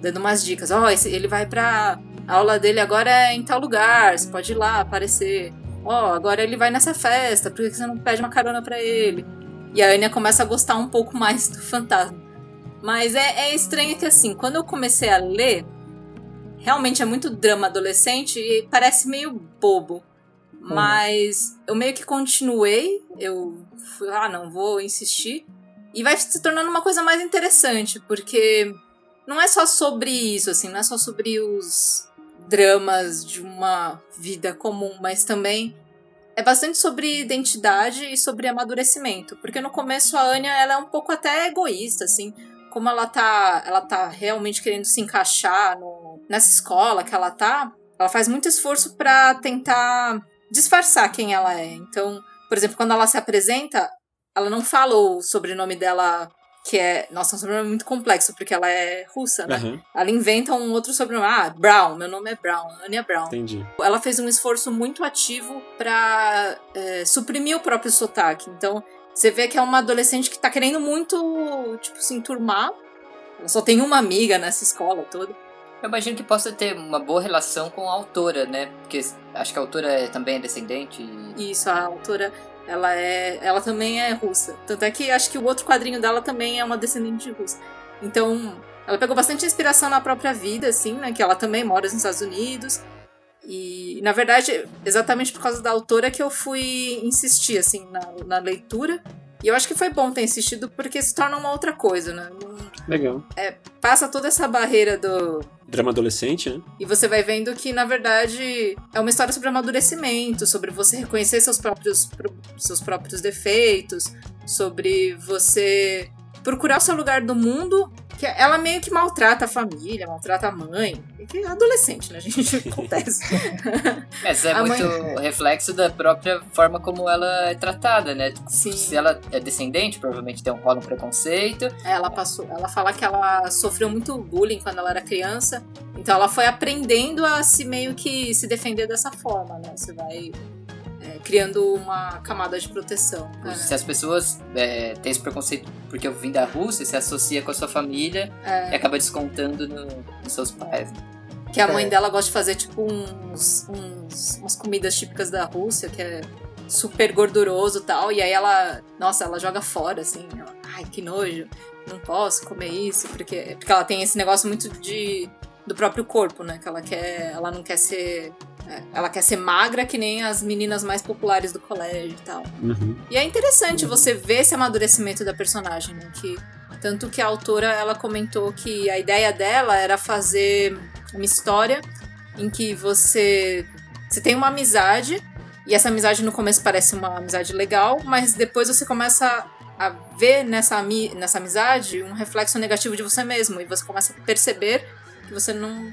Dando umas dicas. Ó, esse ele vai pra. A aula dele agora é em tal lugar, você pode ir lá aparecer. Ó, agora ele vai nessa festa, por que você não pede uma carona pra ele? E a Anya começa a gostar um pouco mais do fantasma. Mas é, é estranho que, assim, quando eu comecei a ler, realmente é muito drama adolescente e parece meio bobo. Mas eu meio que continuei, eu fui, ah, não, vou insistir. E vai se tornando uma coisa mais interessante, porque não é só sobre isso, assim, não é só sobre os dramas de uma vida comum, mas também é bastante sobre identidade e sobre amadurecimento. Porque no começo a Anya, ela é um pouco até egoísta, assim, como ela tá, ela tá realmente querendo se encaixar no, nessa escola que ela tá, ela faz muito esforço pra tentar disfarçar quem ela é. Então, por exemplo, quando ela se apresenta, ela não fala o sobrenome dela, que é. Nossa, é um sobrenome muito complexo, porque ela é russa, né? Aham, Ela inventa um outro sobrenome. Ah, Brown, meu nome é Brown, Anya Brown. entendi. Ela fez um esforço muito ativo pra é, suprimir o próprio sotaque. Então, você vê que é uma adolescente que tá querendo muito, tipo, se enturmar. Ela só tem uma amiga nessa escola toda. Eu imagino que possa ter uma boa relação com a autora, né? Porque acho que a autora é- também é descendente. e- isso, a autora, ela é. Ela também é russa. Tanto é que acho que o outro quadrinho dela também é uma descendente de russa. Então, ela pegou bastante inspiração na própria vida, assim, né? Que ela também mora nos Estados Unidos. E, na verdade, exatamente por causa da autora que eu fui insistir, assim, na, na leitura. E eu acho que foi bom ter insistido, porque se torna uma outra coisa, né? Legal. Passa toda essa barreira do, Drama adolescente, né? e você vai vendo que, na verdade, é uma história sobre amadurecimento, sobre você reconhecer seus próprios, seus próprios defeitos, sobre você procurar o seu lugar do mundo. Que ela meio que maltrata a família, maltrata a mãe. Que é adolescente, né, gente? Acontece. Mas é A muito mãe- reflexo da própria forma como ela é tratada, né? Sim. Se ela é descendente, provavelmente tem um rola um preconceito. Ela passou, ela fala que ela sofreu muito bullying quando ela era criança, então ela foi aprendendo a se meio que se defender dessa forma, né? Você vai é, criando uma camada de proteção. né? Se as pessoas é, têm esse preconceito porque eu vim da Rússia, se associa com a sua família É, e acaba descontando no- nos seus pais. né? que a mãe É. dela gosta de fazer tipo uns, uns umas comidas típicas da Rússia, que é super gorduroso e tal, e aí ela, nossa, ela joga fora assim, ela, ai, que nojo, não posso comer isso, porque porque ela tem esse negócio muito de do próprio corpo, né? Que ela quer, ela não quer ser é, ela quer ser magra que nem as meninas mais populares do colégio e tal. Uhum. E é interessante você ver esse amadurecimento da personagem, né? Que, tanto que a autora ela comentou que a ideia dela era fazer uma história em que você, você tem uma amizade, e essa amizade no começo parece uma amizade legal, mas depois você começa a ver nessa, nessa amizade um reflexo negativo de você mesmo, e você começa a perceber que você não.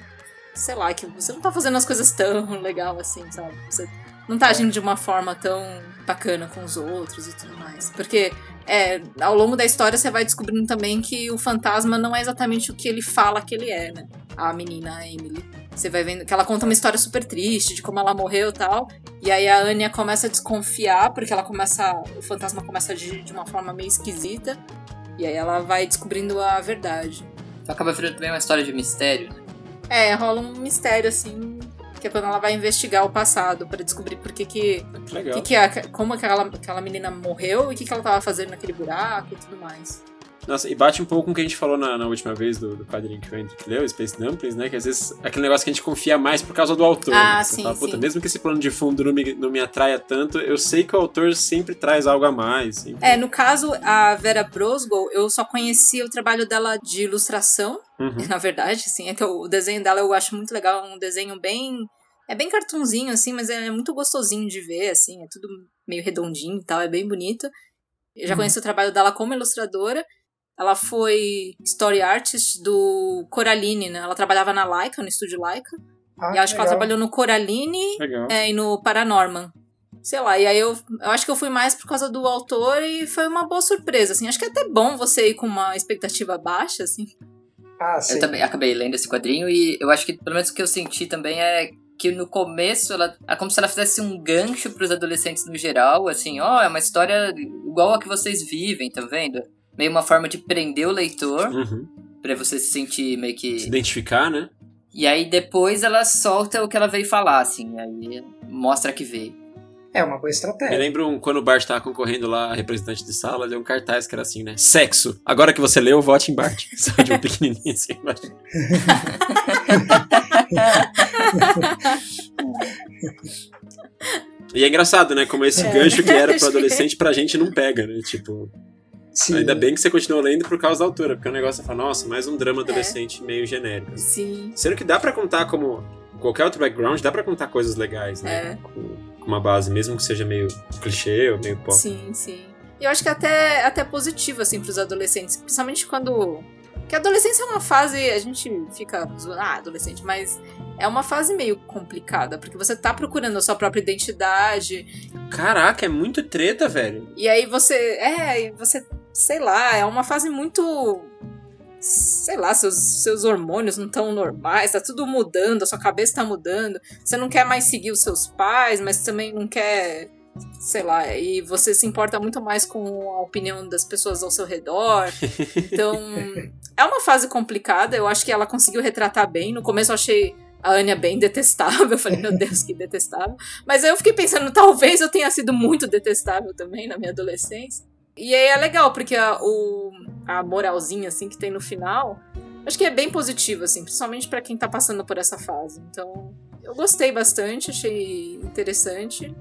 Sei lá, que você não tá fazendo as coisas tão legal assim, sabe? Você não tá agindo de uma forma tão bacana com os outros e tudo mais. Porque é, ao longo da história você vai descobrindo também que o fantasma não é exatamente o que ele fala que ele é, né? A menina, a Emily. Você vai vendo que ela conta uma história super triste de como ela morreu e tal. E aí a Anya começa a desconfiar, porque ela começa. O fantasma começa a agir de uma forma meio esquisita. E aí ela vai descobrindo a verdade. Então acaba virando também uma história de mistério, né? É, rola um mistério, assim. Que é quando ela vai investigar o passado pra descobrir por que que Que legal. que que a- como aquela, aquela menina morreu e o que, que ela tava fazendo naquele buraco e tudo mais. Nossa, e bate um pouco com o que a gente falou na, na última vez do, do quadrinho que o Hendrick leu, Space Dumplings, né? Que às vezes aquele negócio que a gente confia mais por causa do autor. Ah, né? Você sim, fala, Puta, sim. mesmo que esse plano de fundo não me, não me atraia tanto, eu sei que o autor sempre traz algo a mais. sempre- É, no caso, a Vera Brosgol, eu só conhecia o trabalho dela de ilustração, Uhum. na verdade, assim, é que o desenho dela eu acho muito legal, é um desenho bem... É bem cartunzinho, assim, mas é muito gostosinho de ver, assim, é tudo meio redondinho e tal, é bem bonito. Eu já Uhum. conheci o trabalho dela como ilustradora, ela foi story artist do Coraline, né? Ela trabalhava na Laika, no estúdio Laika. Ah, e eu acho que ela legal. trabalhou no Coraline Legal. é, e no Paranorman. Sei lá, e aí eu, eu acho que eu fui mais por causa do autor e foi uma boa surpresa, assim. Acho que é até bom você ir com uma expectativa baixa, assim. Ah, sim. Eu também acabei lendo esse quadrinho e eu acho que, pelo menos o que eu senti também é que no começo ela é como se ela fizesse um gancho para os adolescentes no geral, assim, ó, oh, é uma história igual a que vocês vivem, tá vendo? Meio uma forma de prender o leitor Uhum. para você se sentir meio que Se identificar, né? E aí depois ela solta o que ela veio falar, assim, aí mostra que veio. É uma boa estratégia. lembro um- quando o Bart tava concorrendo lá, a representante de sala, deu um cartaz que era assim, né? Sexo. Agora que você leu, vote em Bart. Só de um pequenininho assim embaixo. E é engraçado, né? Como esse É. gancho que era pro adolescente pra gente não pega, né? Tipo, Sim. ainda bem que você continuou lendo por causa da autora, porque o negócio é falar, nossa, mais um drama adolescente meio genérico. Sim. Sendo que dá pra contar como qualquer outro background, dá pra contar coisas legais, né? É. Com, com uma base, mesmo que seja meio clichê ou meio pop. Sim, sim. E eu acho que até, até positivo, assim, pros adolescentes. Principalmente quando. Que a adolescência é uma fase. A gente fica zoando, ah, adolescente, mas é uma fase meio complicada, porque você tá procurando a sua própria identidade. Caraca, é muito treta, velho. E aí você. É, e você. Sei lá, é uma fase muito. Sei lá, seus, seus hormônios não estão normais, tá tudo mudando, a sua cabeça tá mudando. Você não quer mais seguir os seus pais, mas também não quer. Sei lá, e você se importa muito mais com a opinião das pessoas ao seu redor. Então, é uma fase complicada. Eu acho que ela conseguiu retratar bem. No começo eu achei a Anya bem detestável. Eu falei, meu Deus, que detestável. Mas aí eu fiquei pensando, talvez eu tenha sido muito detestável também na minha adolescência. E aí é legal, porque a, o, a moralzinha, assim, que tem no final, acho que é bem positiva, assim, principalmente pra quem tá passando por essa fase. Então, eu gostei bastante, achei interessante.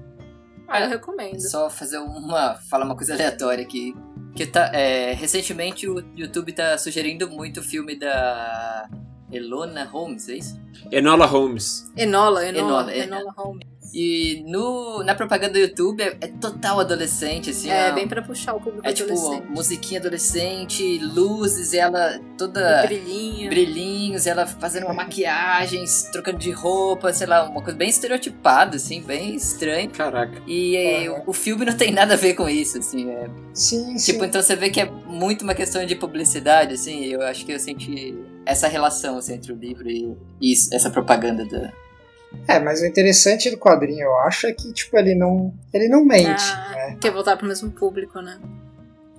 Ah, eu recomendo. Só fazer uma. falar uma coisa aleatória aqui. Que tá, é, recentemente o YouTube tá sugerindo muito o filme da Elona Holmes, é isso? Enola Holmes. Enola, Enola, Enola, é. Enola Holmes. E no, na propaganda do YouTube é, é total adolescente, assim. É, ó. bem pra puxar o público É tipo, adolescente. musiquinha adolescente, luzes, ela toda Brilhinho. brilhinhos, ela fazendo uma maquiagem, trocando de roupa, sei lá, uma coisa bem estereotipada, assim, bem estranha. Caraca. E é, o, o filme não tem nada a ver com isso, assim. É, Sim, sim. tipo, então você vê que é muito uma questão de publicidade, assim, e eu acho que eu senti essa relação assim, entre o livro e, e isso- essa propaganda da. É, mas o interessante do quadrinho, eu acho, é que, tipo, ele não, ele não mente, Ah. né? Quer voltar pro mesmo público, né?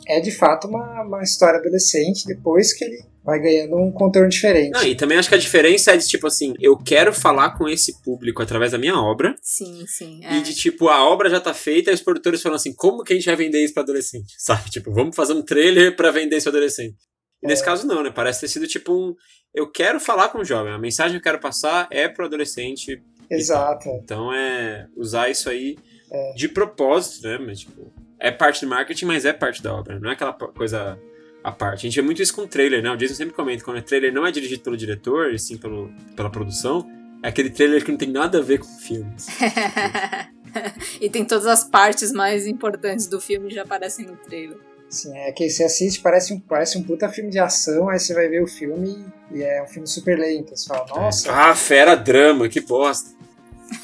É, de fato, uma, uma história adolescente, depois que ele vai ganhando um contorno diferente. Não, e também acho que a diferença é de tipo assim, eu quero falar com esse público através da minha obra. Sim, sim. É. E de tipo, a obra já tá feita e os produtores falam assim, como que a gente vai vender isso pra adolescente? Sabe? Tipo, vamos fazer um trailer pra vender isso pra adolescente. E nesse É. caso não, né? Parece ter sido tipo um. Eu quero falar com o jovem, a mensagem que eu quero passar é pro adolescente. Exato. Então é usar isso aí É. de propósito, né? Mas, tipo, é parte do marketing, mas é parte da obra. Não é aquela coisa à parte. A gente vê muito isso com trailer, né? O Jason sempre comenta, quando o trailer não é dirigido pelo diretor, e sim pelo, pela produção, é aquele trailer que não tem nada a ver com o filme. e tem todas as partes mais importantes do filme já aparecem no trailer. Sim, é que você assiste, parece um, parece um puta filme de ação, aí você vai ver o filme e é um filme super lento. Você fala, nossa, Ah, fera drama, que bosta.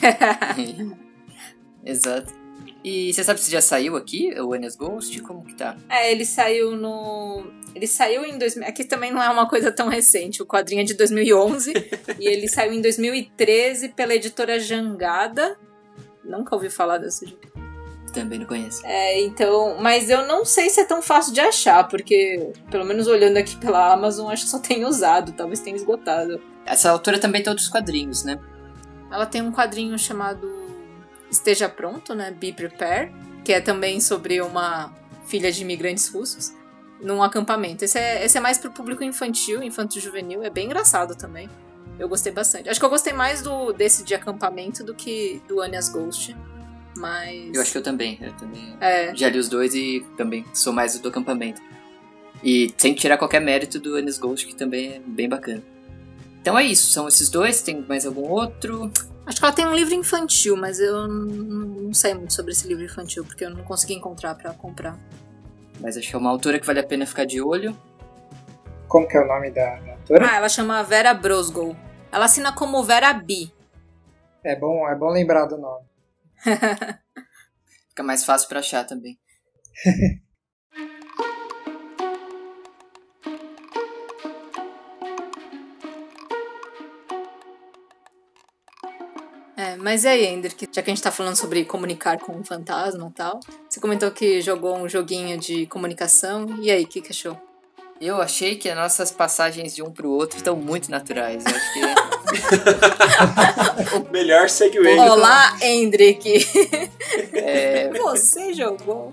Exato. E você sabe se já saiu aqui, o Enes Ghost? Como que tá? É, ele saiu no. Ele saiu em 2000. Aqui também não é uma coisa tão recente. O quadrinho é de 2011. e ele saiu em 2013 pela editora Jangada. Nunca ouvi falar dessa editora. Também não conheço. É, então. Mas eu não sei se é tão fácil de achar, porque, pelo menos olhando aqui pela Amazon, acho que só tem usado. Talvez tenha esgotado. Essa autora também tem outros quadrinhos, né? Ela tem um quadrinho chamado Esteja Pronto, né? Be Prepared, que é também sobre uma filha de imigrantes russos num acampamento. Esse é, esse é mais pro público infantil, infanto-juvenil, é bem engraçado também. Eu gostei bastante. Acho que eu gostei mais do desse de acampamento do que do Anya's Ghost. Mas. Eu acho que eu também. Eu também É, já li os dois e também sou mais do acampamento. E sem tirar qualquer mérito do Enes Ghost, que também é bem bacana. Então é isso, são esses dois, tem mais algum outro? acho que ela tem um livro infantil, mas eu não, sei muito sobre esse livro infantil, porque eu não consegui encontrar pra comprar. Mas acho que é uma autora que vale a pena ficar de olho. como que é o nome da, da autora? Ah, ela chama Vera Brosgol. Ela assina como Vera B. É, bom, é bom lembrar do nome. Fica mais fácil para achar também. É, mas e aí, Ender, que já que a gente tá falando sobre comunicar com um fantasma e tal, você comentou que jogou um joguinho de comunicação. E aí, o que, que achou? Eu achei que as nossas passagens de um pro outro estão muito naturais. Eu acho que Melhor segue Olá, Hendrik! é, Você jogou.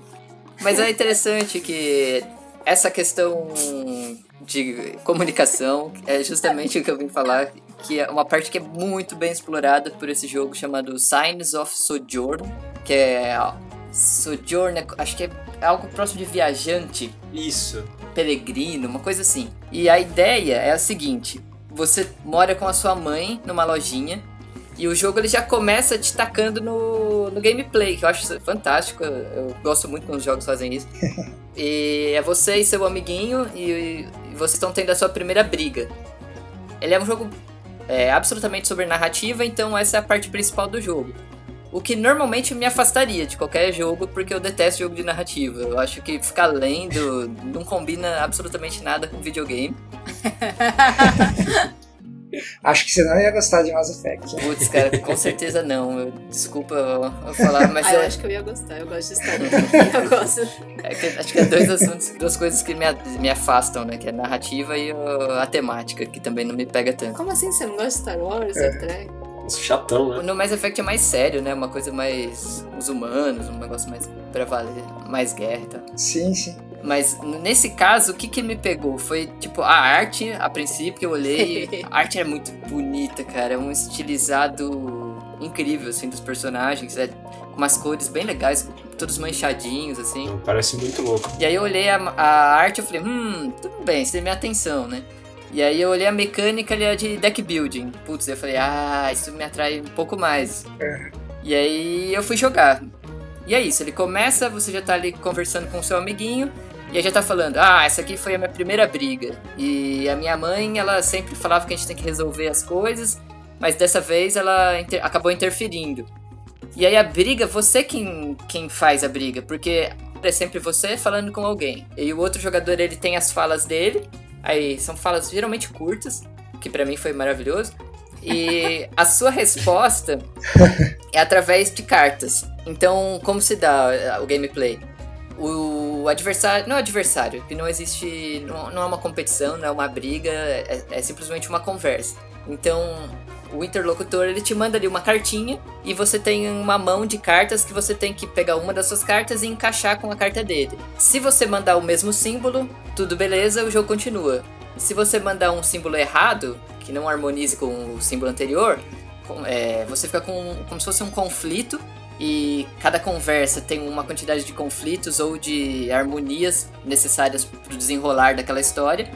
Mas é interessante que essa questão de comunicação é justamente o que eu vim falar, que é uma parte que é muito bem explorada por esse jogo chamado Signs of Sojourn, que é Sojourn, acho que é algo próximo de viajante. Isso. Peregrino, uma coisa assim. E a ideia é a seguinte: você mora com a sua mãe numa lojinha e o jogo ele já começa te tacando no, no gameplay, que eu acho fantástico. Eu, eu gosto muito quando os jogos fazem isso. e é você e seu amiguinho, e, e vocês estão tendo a sua primeira briga. Ele é um jogo é, absolutamente sobre narrativa, então essa é a parte principal do jogo. O que normalmente me afastaria de qualquer jogo, porque eu detesto jogo de narrativa. Eu acho que ficar lendo não combina absolutamente nada com videogame. Acho que você não ia gostar de Mass Effect. Putz, cara, com certeza não. Eu, desculpa eu, eu falar, mas. ah, eu é... acho que eu ia gostar, eu gosto de história. eu gosto. É que, acho que é dois assuntos, duas coisas que me, me afastam, né? Que é a narrativa e a temática, que também não me pega tanto. Como assim você não gosta de Star Wars, é. Trek? Chatão, né? No Mass Effect é mais sério, né? Uma coisa mais. os humanos, um negócio mais pra valer, mais guerra e tal. Sim, sim. Mas nesse caso, o que que me pegou? Foi, tipo, a arte, a princípio, que eu olhei. a arte é muito bonita, cara. É um estilizado incrível, assim, dos personagens. É com umas cores bem legais, todos manchadinhos, assim. Parece muito louco. E aí eu olhei a, a arte e falei, hum, tudo bem, isso tem minha atenção, né? E aí eu olhei a mecânica ali de deck building. Putz, eu falei, ah, isso me atrai um pouco mais. É. E aí eu fui jogar. E é isso, ele começa, você já tá ali conversando com o seu amiguinho, e aí já tá falando, ah, essa aqui foi a minha primeira briga. E a minha mãe, ela sempre falava que a gente tem que resolver as coisas, mas dessa vez ela inter acabou interferindo. E aí a briga, você quem, quem faz a briga, porque é sempre você falando com alguém. E o outro jogador, ele tem as falas dele, aí são falas geralmente curtas, que para mim foi maravilhoso. E a sua resposta é através de cartas. Então, como se dá uh, o gameplay? O adversário. Não é adversário, que não existe. Não, não é uma competição, não é uma briga, é, é simplesmente uma conversa. Então, o interlocutor ele te manda ali uma cartinha e você tem uma mão de cartas que você tem que pegar uma das suas cartas e encaixar com a carta dele. Se você mandar o mesmo símbolo, tudo beleza, o jogo continua. Se você mandar um símbolo errado, que não harmonize com o símbolo anterior, é, você fica com como se fosse um conflito e cada conversa tem uma quantidade de conflitos ou de harmonias necessárias para o desenrolar daquela história.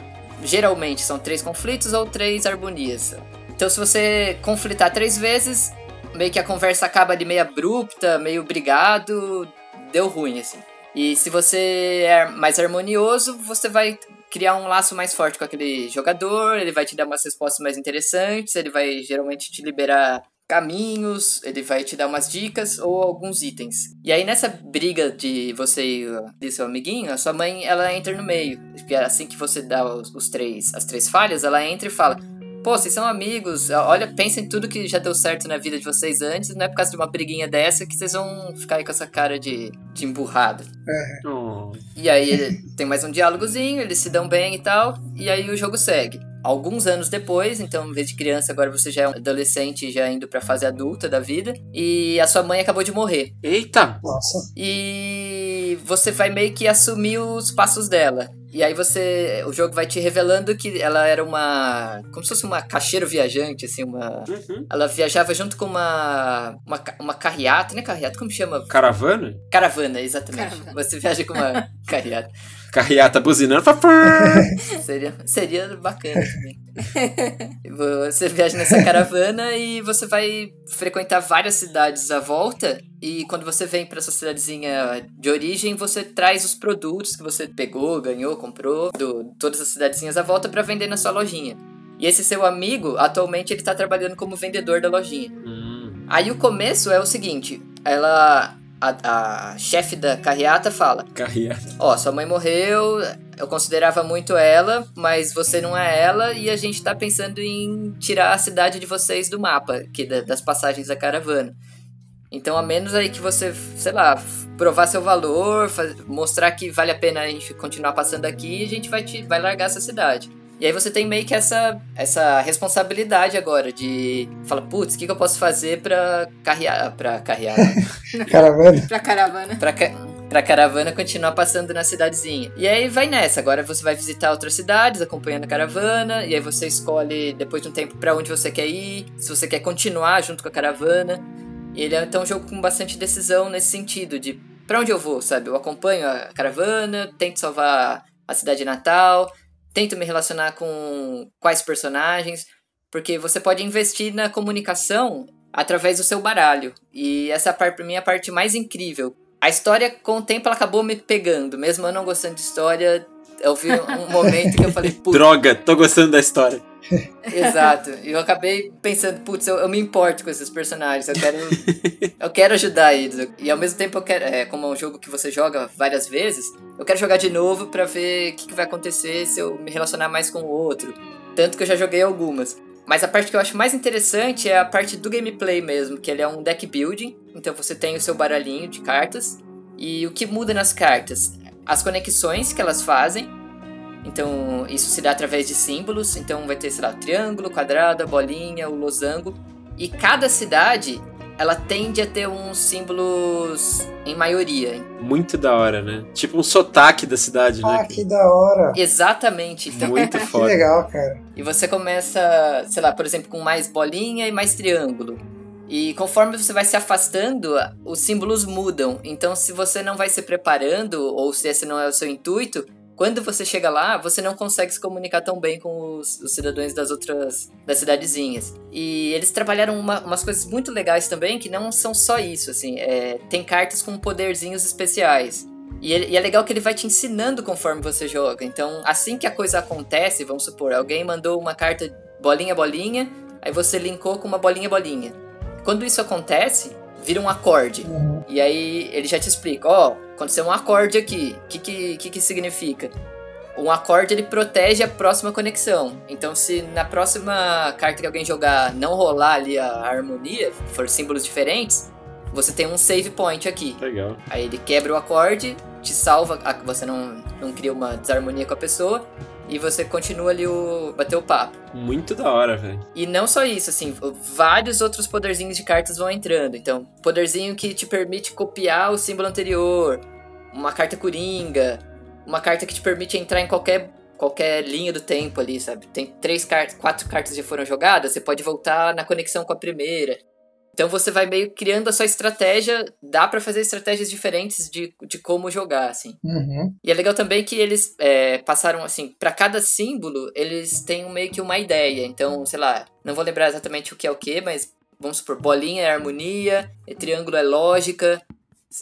Geralmente são três conflitos ou três harmonias. Então, se você conflitar três vezes, meio que a conversa acaba ali meio abrupta, meio brigado, deu ruim assim. E se você é mais harmonioso, você vai criar um laço mais forte com aquele jogador, ele vai te dar umas respostas mais interessantes, ele vai geralmente te liberar caminhos, ele vai te dar umas dicas ou alguns itens. E aí nessa briga de você e seu amiguinho, a sua mãe ela entra no meio, porque assim que você dá os, os três as três falhas, ela entra e fala: Pô, vocês são amigos, olha, pensem tudo que já deu certo na vida de vocês antes, não é por causa de uma briguinha dessa que vocês vão ficar aí com essa cara de, de emburrado. É. Oh. E aí tem mais um diálogozinho, eles se dão bem e tal, e aí o jogo segue. Alguns anos depois, então, em vez de criança, agora você já é um adolescente, já indo pra fase adulta da vida, e a sua mãe acabou de morrer. Eita! Nossa. E você vai meio que assumir os passos dela. E aí você. O jogo vai te revelando que ela era uma. Como se fosse uma caixeira viajante, assim, uma. Uhum. Ela viajava junto com uma. Uma, uma carreata, né? Carreata, como chama? Caravana? Caravana, exatamente. Caravana. Você viaja com uma carreata. Carreata buzinando. seria, seria bacana também. Você viaja nessa caravana e você vai frequentar várias cidades à volta. E quando você vem para essa cidadezinha de origem, você traz os produtos que você pegou, ganhou, comprou, do todas as cidadezinhas à volta para vender na sua lojinha. E esse seu amigo, atualmente, ele tá trabalhando como vendedor da lojinha. Hum. Aí o começo é o seguinte: ela a, a chefe da carreata fala: Carreata. Ó, sua mãe morreu, eu considerava muito ela, mas você não é ela e a gente tá pensando em tirar a cidade de vocês do mapa, aqui das passagens da caravana. Então, a menos aí que você, sei lá, provar seu valor, mostrar que vale a pena a gente continuar passando aqui, a gente vai, te, vai largar essa cidade. E aí você tem meio que essa, essa responsabilidade agora de falar, putz, o que, que eu posso fazer pra carrear. Pra carrear. caravana. pra caravana. Pra, pra caravana continuar passando na cidadezinha. E aí vai nessa. Agora você vai visitar outras cidades, acompanhando a caravana. E aí você escolhe, depois de um tempo, para onde você quer ir. Se você quer continuar junto com a caravana. E ele é então um jogo com bastante decisão nesse sentido, de para onde eu vou, sabe? Eu acompanho a caravana, tento salvar a cidade natal, tento me relacionar com quais personagens, porque você pode investir na comunicação através do seu baralho. E essa parte para mim é a parte mais incrível. A história com o tempo ela acabou me pegando, mesmo eu não gostando de história, eu vi um momento que eu falei, putz. Droga, tô gostando da história. Exato. E eu acabei pensando, putz, eu, eu, me importo com esses personagens. Eu quero, eu quero ajudar eles. E ao mesmo tempo eu quero, é, como é um jogo que você joga várias vezes, eu quero jogar de novo para ver o que, que vai acontecer se eu me relacionar mais com o outro. Tanto que eu já joguei algumas. Mas a parte que eu acho mais interessante é a parte do gameplay mesmo, que ele é um deck building. Então você tem o seu baralhinho de cartas. E o que muda nas cartas? As conexões que elas fazem então, isso se dá através de símbolos. Então, vai ter, sei lá, triângulo, quadrado, a bolinha, o losango. E cada cidade, ela tende a ter uns símbolos em maioria. Muito da hora, né? Tipo um sotaque da cidade, ah, né? Ah, que da hora. Exatamente. Então, Muito foda. Que legal, cara. E você começa, sei lá, por exemplo, com mais bolinha e mais triângulo. E conforme você vai se afastando, os símbolos mudam. Então, se você não vai se preparando, ou se esse não é o seu intuito, quando você chega lá, você não consegue se comunicar tão bem com os, os cidadãos das outras das cidadezinhas. E eles trabalharam uma, umas coisas muito legais também, que não são só isso, assim. É, tem cartas com poderzinhos especiais. E, ele, e, é legal que ele vai te ensinando conforme você joga. Então, assim que a coisa acontece, vamos supor, alguém mandou uma carta bolinha, bolinha, aí você linkou com uma bolinha, bolinha. Quando isso acontece, vira um acorde. Uhum. E aí ele já te explica, ó, oh, aconteceu um acorde aqui. O que, que, que, que significa? Um acorde ele protege a próxima conexão. Então, se na próxima carta que alguém jogar não rolar ali a harmonia, for símbolos diferentes, você tem um save point aqui. Legal. Aí ele quebra o acorde, te salva, você não, não cria uma desarmonia com a pessoa, e você continua ali o bater o papo. Muito da hora, velho. E não só isso, assim, vários outros poderzinhos de cartas vão entrando. Então, poderzinho que te permite copiar o símbolo anterior, uma carta coringa, uma carta que te permite entrar em qualquer qualquer linha do tempo ali, sabe? Tem três cartas, quatro cartas já foram jogadas, você pode voltar na conexão com a primeira. Então você vai meio criando a sua estratégia, dá para fazer estratégias diferentes de, de como jogar, assim. Uhum. E é legal também que eles é, passaram, assim, para cada símbolo, eles têm meio que uma ideia. Então, sei lá, não vou lembrar exatamente o que é o que, mas vamos supor, bolinha é harmonia, triângulo é lógica,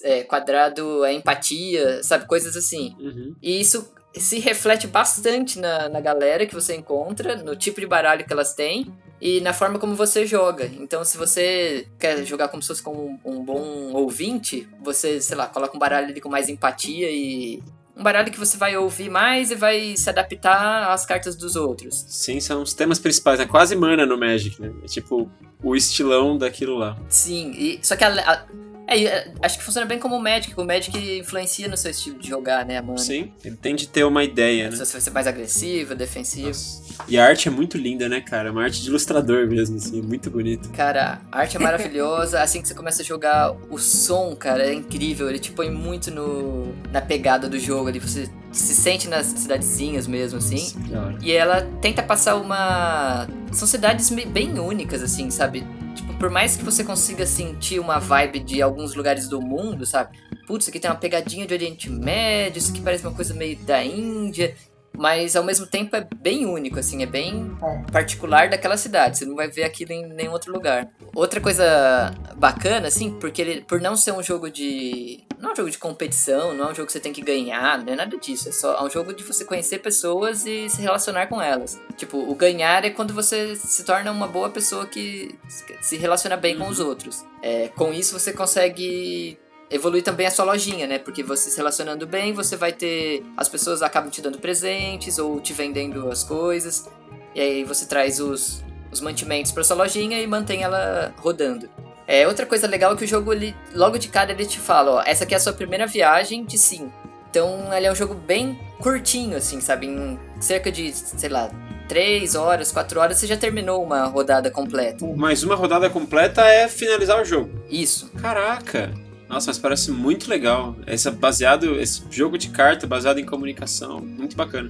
é, quadrado é empatia, sabe? Coisas assim. Uhum. E isso se reflete bastante na, na galera que você encontra, no tipo de baralho que elas têm e na forma como você joga. Então, se você quer jogar como se fosse como um, um bom ouvinte, você, sei lá, coloca um baralho ali com mais empatia e um baralho que você vai ouvir mais e vai se adaptar às cartas dos outros. Sim, são os temas principais, é quase mana no Magic, né? É tipo o estilão daquilo lá. Sim, e só que a, a é, é, acho que funciona bem como o Magic. O Magic influencia no seu estilo de jogar, né, mano? Sim, ele tem de ter uma ideia, né? Se você vai ser mais agressivo, defensivo. Nossa. E a arte é muito linda, né, cara? É uma arte de ilustrador mesmo, assim, muito bonito. Cara, a arte é maravilhosa. assim que você começa a jogar, o som, cara, é incrível. Ele te põe muito no, na pegada do jogo ali. Você se sente nas cidadezinhas mesmo, assim. Nossa, e ela tenta passar uma. São cidades bem únicas, assim, sabe? Tipo, por mais que você consiga sentir uma vibe de alguns lugares do mundo, sabe? Putz, aqui tem uma pegadinha de Oriente Médio, isso aqui parece uma coisa meio da Índia. Mas ao mesmo tempo é bem único, assim, é bem é. particular daquela cidade. Você não vai ver aquilo em nenhum outro lugar. Outra coisa bacana, assim, porque ele, por não ser um jogo de. Não é um jogo de competição, não é um jogo que você tem que ganhar, não é nada disso. É só é um jogo de você conhecer pessoas e se relacionar com elas. Tipo, o ganhar é quando você se torna uma boa pessoa que se relaciona bem uhum. com os outros. É, com isso você consegue evolui também a sua lojinha, né? Porque você se relacionando bem, você vai ter. As pessoas acabam te dando presentes ou te vendendo as coisas. E aí você traz os, os mantimentos para sua lojinha e mantém ela rodando. É, outra coisa legal é que o jogo, ele, logo de cara, ele te fala, ó, essa aqui é a sua primeira viagem de sim. Então, ele é um jogo bem curtinho, assim, sabe? Em cerca de, sei lá, 3 horas, 4 horas, você já terminou uma rodada completa. Mas uma rodada completa é finalizar o jogo. Isso. Caraca! Nossa, mas parece muito legal. Esse baseado, esse jogo de carta baseado em comunicação, muito bacana.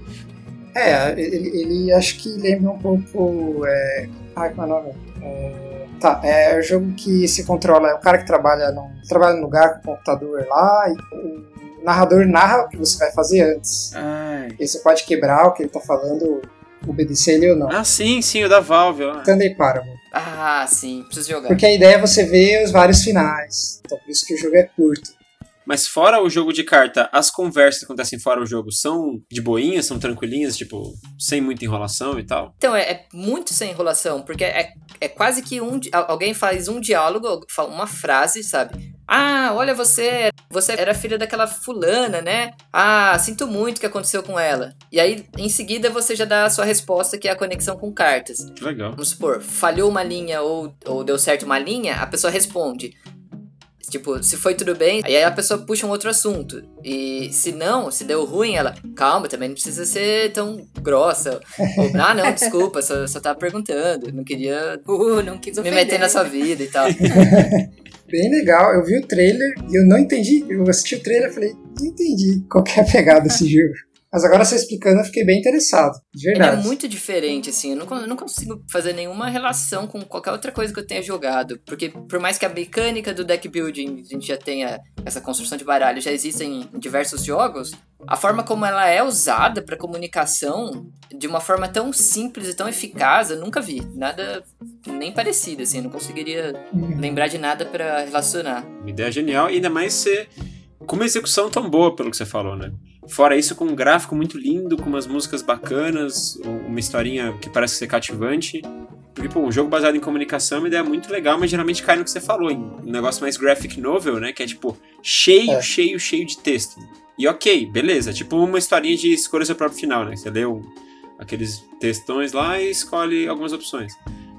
É, ele, ele acho que lembra um pouco. É... Ai, como é o nome? É... Tá, é o jogo que se controla, é o cara que trabalha, num, trabalha no lugar com o computador lá, e o narrador narra o que você vai fazer antes. Ai. E você pode quebrar o que ele tá falando, obedecer ele ou não. Ah, sim, sim, o da Valve. Ó. Stanley Parable. Ah, sim, preciso jogar. Porque a ideia é você ver os vários finais. Então por isso que o jogo é curto. Mas fora o jogo de carta, as conversas que acontecem fora o jogo são de boinha, são tranquilinhas, tipo, sem muita enrolação e tal? Então, é, é muito sem enrolação, porque é, é quase que um. Alguém faz um diálogo, uma frase, sabe? Ah, olha você, você era filha daquela fulana, né? Ah, sinto muito o que aconteceu com ela. E aí, em seguida, você já dá a sua resposta, que é a conexão com cartas. Legal. Vamos supor, falhou uma linha ou, ou deu certo uma linha, a pessoa responde. Tipo, se foi tudo bem, aí a pessoa puxa um outro assunto. E se não, se deu ruim, ela, calma, também não precisa ser tão grossa. Ou, ah, não, desculpa, só, só tava perguntando, não queria Uh, não quis me meter na sua vida e tal. Bem legal, eu vi o trailer e eu não entendi. Eu assisti o trailer e falei, não entendi qual que é a pegada desse jogo. Mas agora você explicando, eu fiquei bem interessado. De Ele é verdade. muito diferente, assim. Eu não, eu não consigo fazer nenhuma relação com qualquer outra coisa que eu tenha jogado. Porque, por mais que a mecânica do deck building a gente já tenha essa construção de baralho, já exista em, diversos jogos, a forma como ela é usada pra comunicação, de uma forma tão simples e tão eficaz, eu nunca vi. Nada nem parecido, assim. Eu não conseguiria Uhum. lembrar de nada pra relacionar. Uma ideia genial, e ainda mais ser com uma execução tão boa, pelo que você falou, né? Fora isso, com um gráfico muito lindo, com umas músicas bacanas, uma historinha que parece ser cativante. Porque, pô, um jogo baseado em comunicação é uma ideia muito legal, mas geralmente cai no que você falou, em um negócio mais graphic novel, né? Que é tipo, cheio, É. cheio, cheio de texto. E ok, beleza, tipo uma historinha de escolha seu próprio final, né? Você lê um- aqueles textões lá e escolhe algumas opções.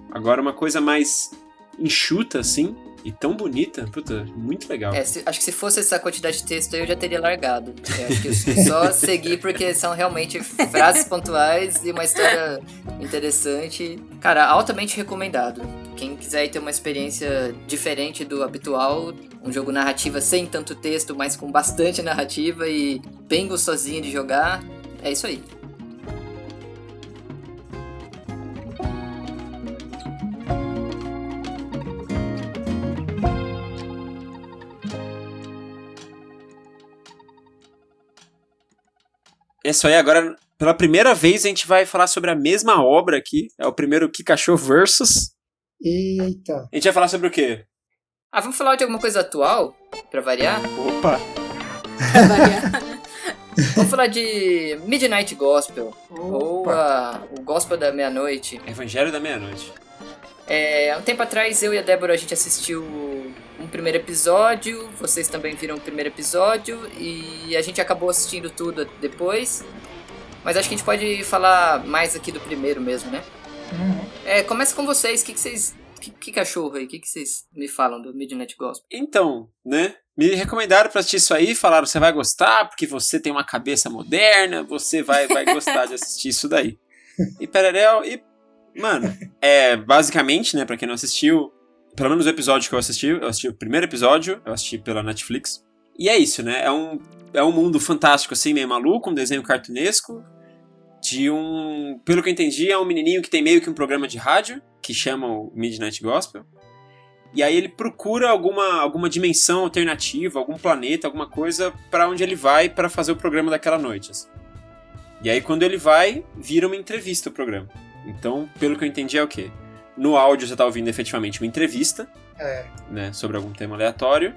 Agora, uma coisa mais enxuta, assim, e tão bonita, puta, muito legal. É, se- acho que se fosse essa quantidade de texto eu já teria largado. Eu acho que só segui porque são realmente frases pontuais e uma história interessante. Cara, altamente recomendado. Quem quiser ter uma experiência diferente do habitual, um jogo narrativa sem tanto texto, mas com bastante narrativa e bem gostosinho de jogar, é isso aí. Isso aí, agora, pela primeira vez, a gente vai falar sobre a mesma obra aqui. É o primeiro Kikachou Versus. Eita. A gente vai falar sobre o quê? Ah, vamos falar de alguma coisa atual, pra variar? Opa! Pra variar. Vamos falar de Midnight Gospel, ou Opa. a- o Gospel da Meia-Noite. Evangelho da Meia-Noite. É, há um tempo atrás, eu e a Débora, a gente assistiu um primeiro episódio, vocês também viram o primeiro episódio, e a gente acabou assistindo tudo depois. Mas acho que a gente pode falar mais aqui do primeiro mesmo, né? Uhum. É, começa com vocês, o que, que vocês... Que, que cachorro aí? O que, que vocês me falam do Midnight Gospel? Então, né? Me recomendaram pra assistir isso aí, falaram você vai gostar, porque você tem uma cabeça moderna, você vai, vai gostar de assistir isso daí. E Pererel, e. Mano, é basicamente, né, pra quem não assistiu, pelo menos o episódio que eu assisti, eu assisti o primeiro episódio, eu assisti pela Netflix. E é isso, né? É um, é um mundo fantástico, assim, meio maluco, um desenho cartunesco. De um. Pelo que eu entendi, é um menininho que tem meio que um programa de rádio, que chama o Midnight Gospel. E aí ele procura alguma, alguma dimensão alternativa, algum planeta, alguma coisa pra onde ele vai pra fazer o programa daquela noite. assim. E aí quando ele vai, vira uma entrevista o programa. Então, pelo que eu entendi é o quê? No áudio você tá ouvindo efetivamente uma entrevista, É. né, sobre algum tema aleatório,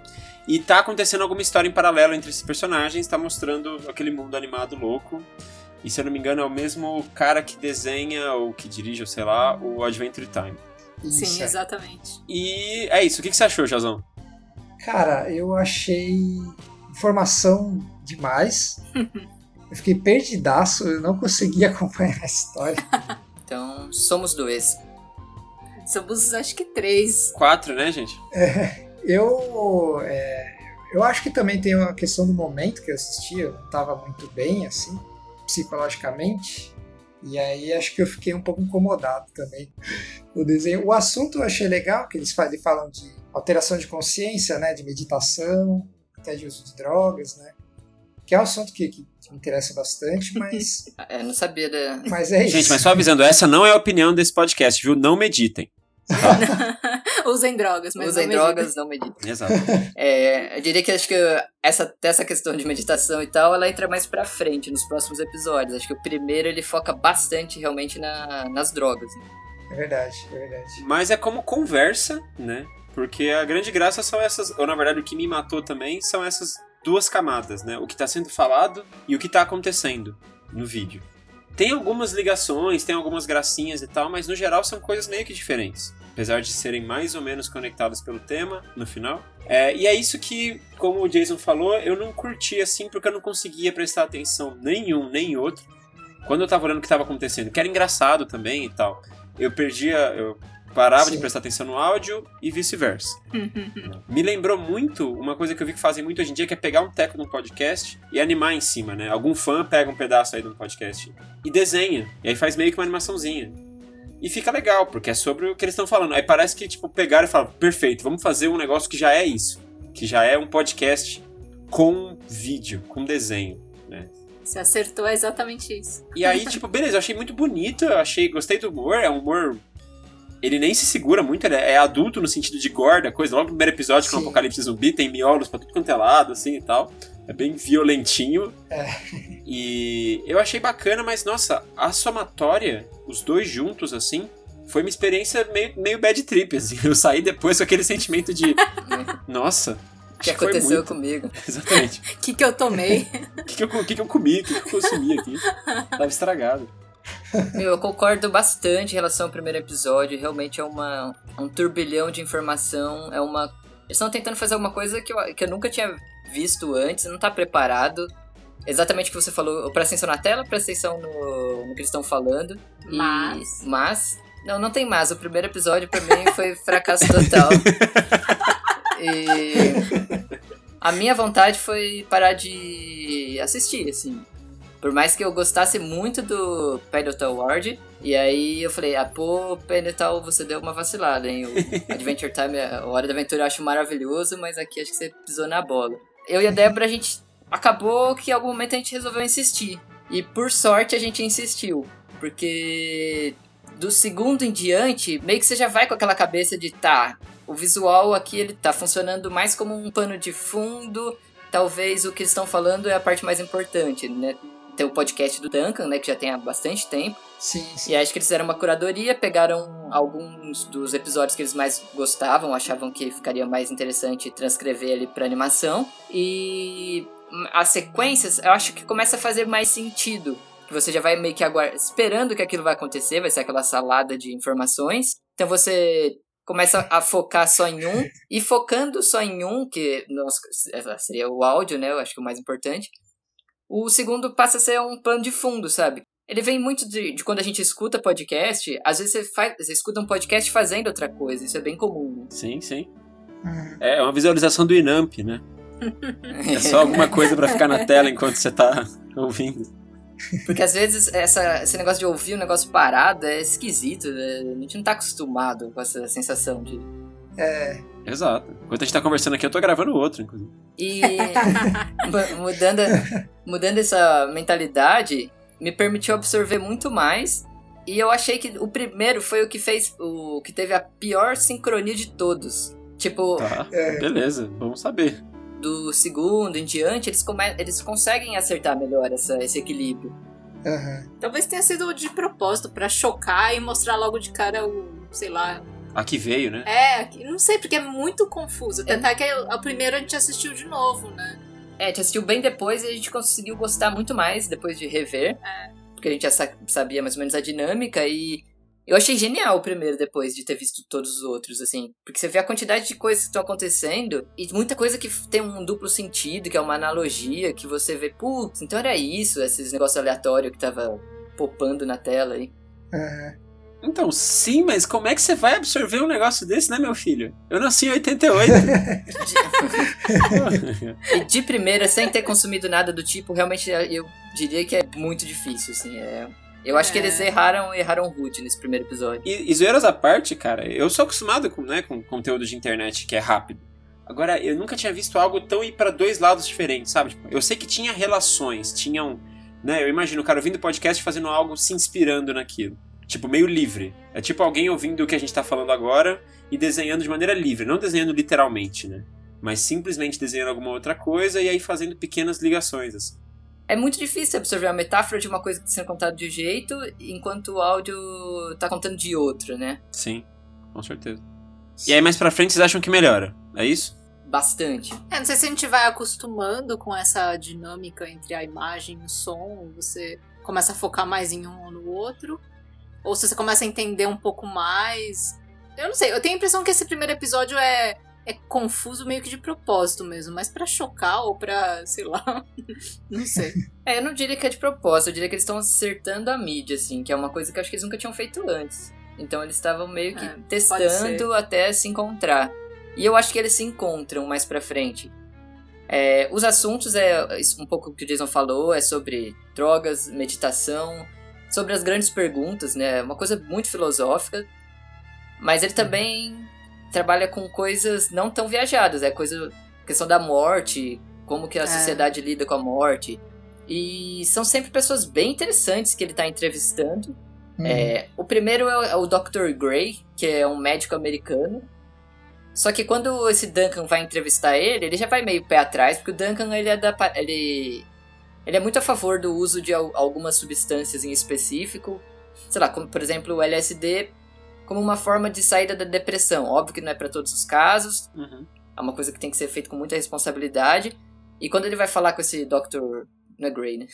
e tá acontecendo alguma história em paralelo entre esses personagens, tá mostrando aquele mundo animado louco. E se eu não me engano é o mesmo cara que desenha ou que dirige, ou sei lá, o Adventure Time. Isso, Sim, é. exatamente. E é isso. O que, que você achou, Jazão? Cara, eu achei informação demais. eu fiquei perdidaço, eu não consegui acompanhar a história. Então, somos dois. Somos, acho que três. Quatro, né, gente? É, eu. É, eu acho que também tem uma questão do momento que eu assisti, eu não estava muito bem, assim, psicologicamente. E aí acho que eu fiquei um pouco incomodado também o desenho. O assunto eu achei legal, que eles falam de alteração de consciência, né, de meditação, até de uso de drogas, né? Que é um assunto que, que me interessa bastante, mas. É, não sabia da. Mas é isso. Gente, mas só avisando, essa não é a opinião desse podcast, viu? Não meditem. Usem drogas, mas Usem não drogas, não meditem. Exato. É, eu diria que acho que essa, essa questão de meditação e tal, ela entra mais pra frente nos próximos episódios. Acho que o primeiro ele foca bastante realmente na, nas drogas. Né? É verdade, é verdade. Mas é como conversa, né? Porque a grande graça são essas, ou na verdade o que me matou também, são essas duas camadas, né? O que está sendo falado e o que está acontecendo no vídeo. Tem algumas ligações, tem algumas gracinhas e tal, mas no geral são coisas meio que diferentes. Apesar de serem mais ou menos conectadas pelo tema no final. É, e é isso que, como o Jason falou, eu não curti assim porque eu não conseguia prestar atenção nenhum nem outro quando eu tava olhando o que estava acontecendo, que era engraçado também e tal. Eu perdia, eu parava Sim. de prestar atenção no áudio e vice-versa. Me lembrou muito uma coisa que eu vi que fazem muito hoje em dia, que é pegar um teco num podcast e animar em cima, né? Algum fã pega um pedaço aí de um podcast e desenha. E aí faz meio que uma animaçãozinha. E fica legal, porque é sobre o que eles estão falando. Aí parece que, tipo, pegaram e falaram, perfeito, vamos fazer um negócio que já é isso. Que já é um podcast com vídeo, com desenho, né? Você acertou exatamente isso. E aí, tipo, beleza, eu achei muito bonito, eu achei, gostei do humor, é um humor ele nem se segura muito, ele é adulto no sentido de gorda, coisa. Logo no primeiro episódio, com o Apocalipse Zumbi, tem miolos pra tudo quanto é lado, assim e tal. É bem violentinho. É. E eu achei bacana, mas nossa, a somatória, os dois juntos, assim, foi uma experiência meio, meio bad trip, assim. Eu saí depois com aquele sentimento de. nossa. O que aconteceu comigo? Exatamente. O que, que eu tomei? O que, que, eu, que, que eu comi? O que, que eu consumi aqui? Tava estragado. Eu concordo bastante em relação ao primeiro episódio. Realmente é uma, um turbilhão de informação. É uma. Eles estão tentando fazer alguma coisa que eu, que eu nunca tinha visto antes, não tá preparado. Exatamente o que você falou. Presta atenção na tela, presta atenção no, no que eles estão falando. Mas. E, mas. Não, não tem mais. O primeiro episódio pra mim foi fracasso total. e. A minha vontade foi parar de assistir, assim. Por mais que eu gostasse muito do Pedal Ward, e aí eu falei, ah, pô, Pedal, você deu uma vacilada, hein? O Adventure Time, a Hora da Aventura eu acho maravilhoso, mas aqui acho que você pisou na bola. Eu e a Débora, a gente acabou que em algum momento a gente resolveu insistir. E por sorte a gente insistiu. Porque do segundo em diante, meio que você já vai com aquela cabeça de tá, o visual aqui ele tá funcionando mais como um pano de fundo. Talvez o que estão falando é a parte mais importante, né? Tem o podcast do Duncan, né, que já tem há bastante tempo. Sim, sim. E acho que eles fizeram uma curadoria, pegaram alguns dos episódios que eles mais gostavam, achavam que ficaria mais interessante transcrever ali para animação. E as sequências, eu acho que começa a fazer mais sentido. Que você já vai meio que aguardando, esperando que aquilo vai acontecer, vai ser aquela salada de informações. Então você começa a focar só em um, e focando só em um, que nossa, seria o áudio, né? Eu acho que é o mais importante o segundo passa a ser um plano de fundo, sabe? Ele vem muito de, de, quando a gente escuta podcast, às vezes você, faz, você escuta um podcast fazendo outra coisa, isso é bem comum. Né? Sim, sim. Uhum. É uma visualização do Inamp, né? é só alguma coisa para ficar na tela enquanto você tá ouvindo. Porque às vezes essa, esse negócio de ouvir um negócio parado é esquisito, né? a gente não tá acostumado com essa sensação de. É. Exato. Enquanto a gente tá conversando aqui, eu tô gravando outro, inclusive. E mudando, mudando essa mentalidade, me permitiu absorver muito mais. E eu achei que o primeiro foi o que fez. O que teve a pior sincronia de todos. Tipo. Tá, é. beleza, vamos saber. Do segundo em diante, eles, come, eles conseguem acertar melhor essa, esse equilíbrio. Uhum. Talvez tenha sido de propósito, para chocar e mostrar logo de cara o, sei lá, Aqui veio, né? É, não sei, porque é muito confuso. Tentar é. que o primeiro a gente assistiu de novo, né? É, a gente assistiu bem depois e a gente conseguiu gostar muito mais depois de rever. É. Porque a gente já sabia mais ou menos a dinâmica e Eu achei genial o primeiro depois de ter visto todos os outros, assim. Porque você vê a quantidade de coisas que estão acontecendo e muita coisa que tem um duplo sentido, que é uma analogia, que você vê, putz, então era isso, esses negócios aleatórios que tava popando na tela aí. É. Então, sim, mas como é que você vai absorver um negócio desse, né, meu filho? Eu nasci em 88. e de primeira, sem ter consumido nada do tipo, realmente eu diria que é muito difícil, assim. É... Eu acho é. que eles erraram erraram rude nesse primeiro episódio. E, e zoeiras à parte, cara, eu sou acostumado com, né, com conteúdo de internet que é rápido. Agora, eu nunca tinha visto algo tão ir para dois lados diferentes, sabe? Tipo, eu sei que tinha relações, tinham. Né, eu imagino o cara ouvindo podcast fazendo algo, se inspirando naquilo. Tipo, meio livre. É tipo alguém ouvindo o que a gente tá falando agora e desenhando de maneira livre, não desenhando literalmente, né? Mas simplesmente desenhando alguma outra coisa e aí fazendo pequenas ligações, assim. É muito difícil absorver a metáfora de uma coisa que está sendo contada de um jeito, enquanto o áudio tá contando de outro, né? Sim, com certeza. E aí mais pra frente vocês acham que melhora, é isso? Bastante. É, não sei se a gente vai acostumando com essa dinâmica entre a imagem e o som, você começa a focar mais em um ou no outro, ou se você começa a entender um pouco mais. Eu não sei, eu tenho a impressão que esse primeiro episódio é, é confuso meio que de propósito mesmo, mas para chocar ou pra, sei lá, não sei. É, eu não diria que é de propósito, eu diria que eles estão acertando a mídia, assim, que é uma coisa que eu acho que eles nunca tinham feito antes. Então eles estavam meio que é, testando até se encontrar. E eu acho que eles se encontram mais pra frente. É, os assuntos é um pouco o que o Jason falou, é sobre drogas, meditação, sobre as grandes perguntas, né? Uma coisa muito filosófica, mas ele também trabalha com coisas não tão viajadas, é coisa questão da morte, como que a é. sociedade lida com a morte. E são sempre pessoas bem interessantes que ele está entrevistando. Uhum. É, o primeiro é o, é o Dr. Gray, que é um médico americano. Só que quando esse Duncan vai entrevistar ele, ele já vai meio pé atrás, porque o Duncan ele é da ele ele é muito a favor do uso de algumas substâncias em específico, sei lá, como por exemplo o LSD, como uma forma de saída da depressão. Óbvio que não é para todos os casos, uhum. é uma coisa que tem que ser feita com muita responsabilidade. E quando ele vai falar com esse Dr. Não é Grey, né?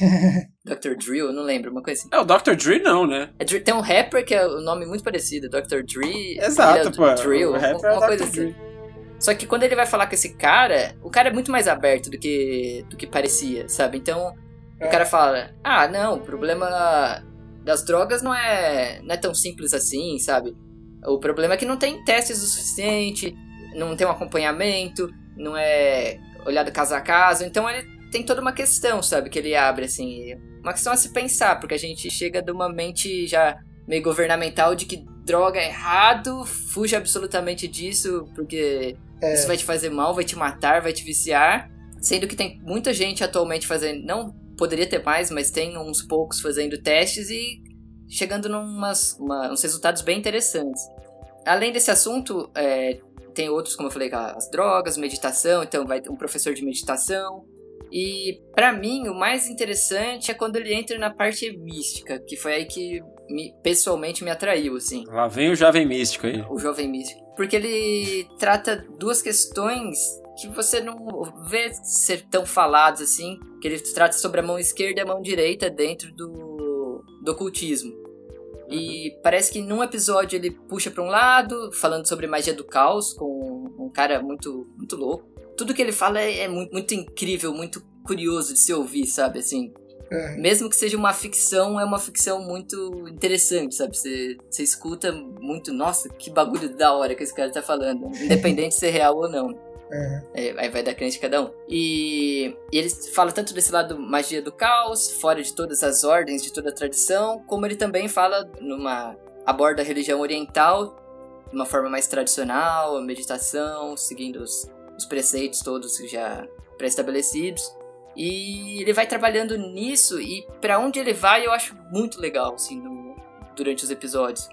Dr. Drill, não lembro, uma coisa assim. É, o Dr. Dre não, né? É, tem um rapper que é o um nome muito parecido, Dr. Dre. Exato, pô. Drill, o rapper uma, é coisa Dr. assim. Só que quando ele vai falar com esse cara, o cara é muito mais aberto do que, do que parecia, sabe? Então, é. o cara fala: Ah, não, o problema das drogas não é, não é tão simples assim, sabe? O problema é que não tem testes o suficiente, não tem um acompanhamento, não é olhado caso a caso. Então, ele tem toda uma questão, sabe? Que ele abre, assim. Uma questão a se pensar, porque a gente chega de uma mente já meio governamental de que droga é errado, fuja absolutamente disso, porque é. Isso vai te fazer mal, vai te matar, vai te viciar. Sendo que tem muita gente atualmente fazendo. Não poderia ter mais, mas tem uns poucos fazendo testes e chegando numas, uma, uns resultados bem interessantes. Além desse assunto, é, tem outros, como eu falei, as drogas, meditação. Então, vai um professor de meditação. E para mim, o mais interessante é quando ele entra na parte mística, que foi aí que me, pessoalmente me atraiu, assim. Lá vem o jovem místico aí. O jovem místico porque ele trata duas questões que você não vê ser tão falados assim, que ele trata sobre a mão esquerda e a mão direita dentro do, do ocultismo. E parece que num episódio ele puxa para um lado, falando sobre magia do caos, com um cara muito, muito louco. Tudo que ele fala é, é muito, muito incrível, muito curioso de se ouvir, sabe? Assim, é. Mesmo que seja uma ficção, é uma ficção muito interessante, sabe? Você, você escuta muito, nossa, que bagulho da hora que esse cara tá falando, independente de ser real ou não. É. É, aí vai da crença de cada um. E, e ele fala tanto desse lado magia do caos, fora de todas as ordens, de toda a tradição, como ele também fala numa aborda a religião oriental de uma forma mais tradicional, meditação, seguindo os, os preceitos todos já pré-estabelecidos. E ele vai trabalhando nisso e para onde ele vai eu acho muito legal, assim, no, durante os episódios.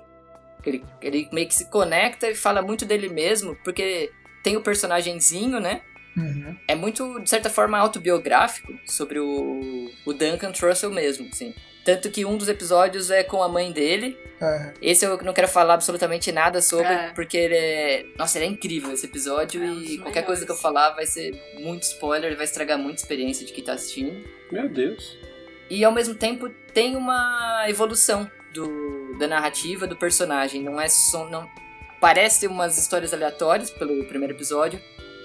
Ele, ele meio que se conecta e fala muito dele mesmo, porque tem o personagemzinho, né? Uhum. É muito, de certa forma, autobiográfico sobre o, o Duncan Trussell mesmo, assim. Tanto que um dos episódios é com a mãe dele. Uhum. Esse eu não quero falar absolutamente nada sobre, é. porque ele é. Nossa, ele é incrível esse episódio é, e qualquer coisa que eu falar vai ser muito spoiler, vai estragar muita experiência de quem tá assistindo. Meu Deus. E ao mesmo tempo tem uma evolução do, da narrativa do personagem. Não é só. Não, parece umas histórias aleatórias pelo primeiro episódio,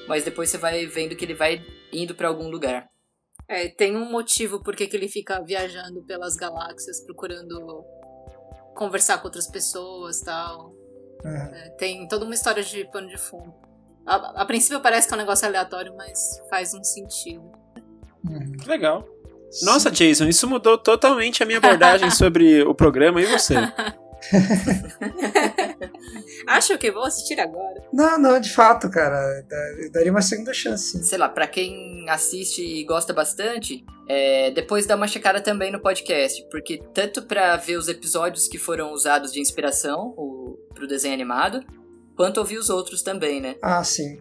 mas depois você vai vendo que ele vai indo para algum lugar. É, tem um motivo por que ele fica viajando pelas galáxias, procurando conversar com outras pessoas tal. Uhum. É, tem toda uma história de pano de fundo. A, a, princípio parece que é um negócio aleatório, mas faz um sentido. Uhum. Legal. Nossa, Jason, isso mudou totalmente a minha abordagem sobre o programa e você. Acho que vou assistir agora. Não, não, de fato, cara. Eu daria uma segunda chance. Sei lá, pra quem assiste e gosta bastante, é, depois dá uma checada também no podcast. Porque tanto pra ver os episódios que foram usados de inspiração o, pro desenho animado, quanto ouvir os outros também, né? Ah, sim.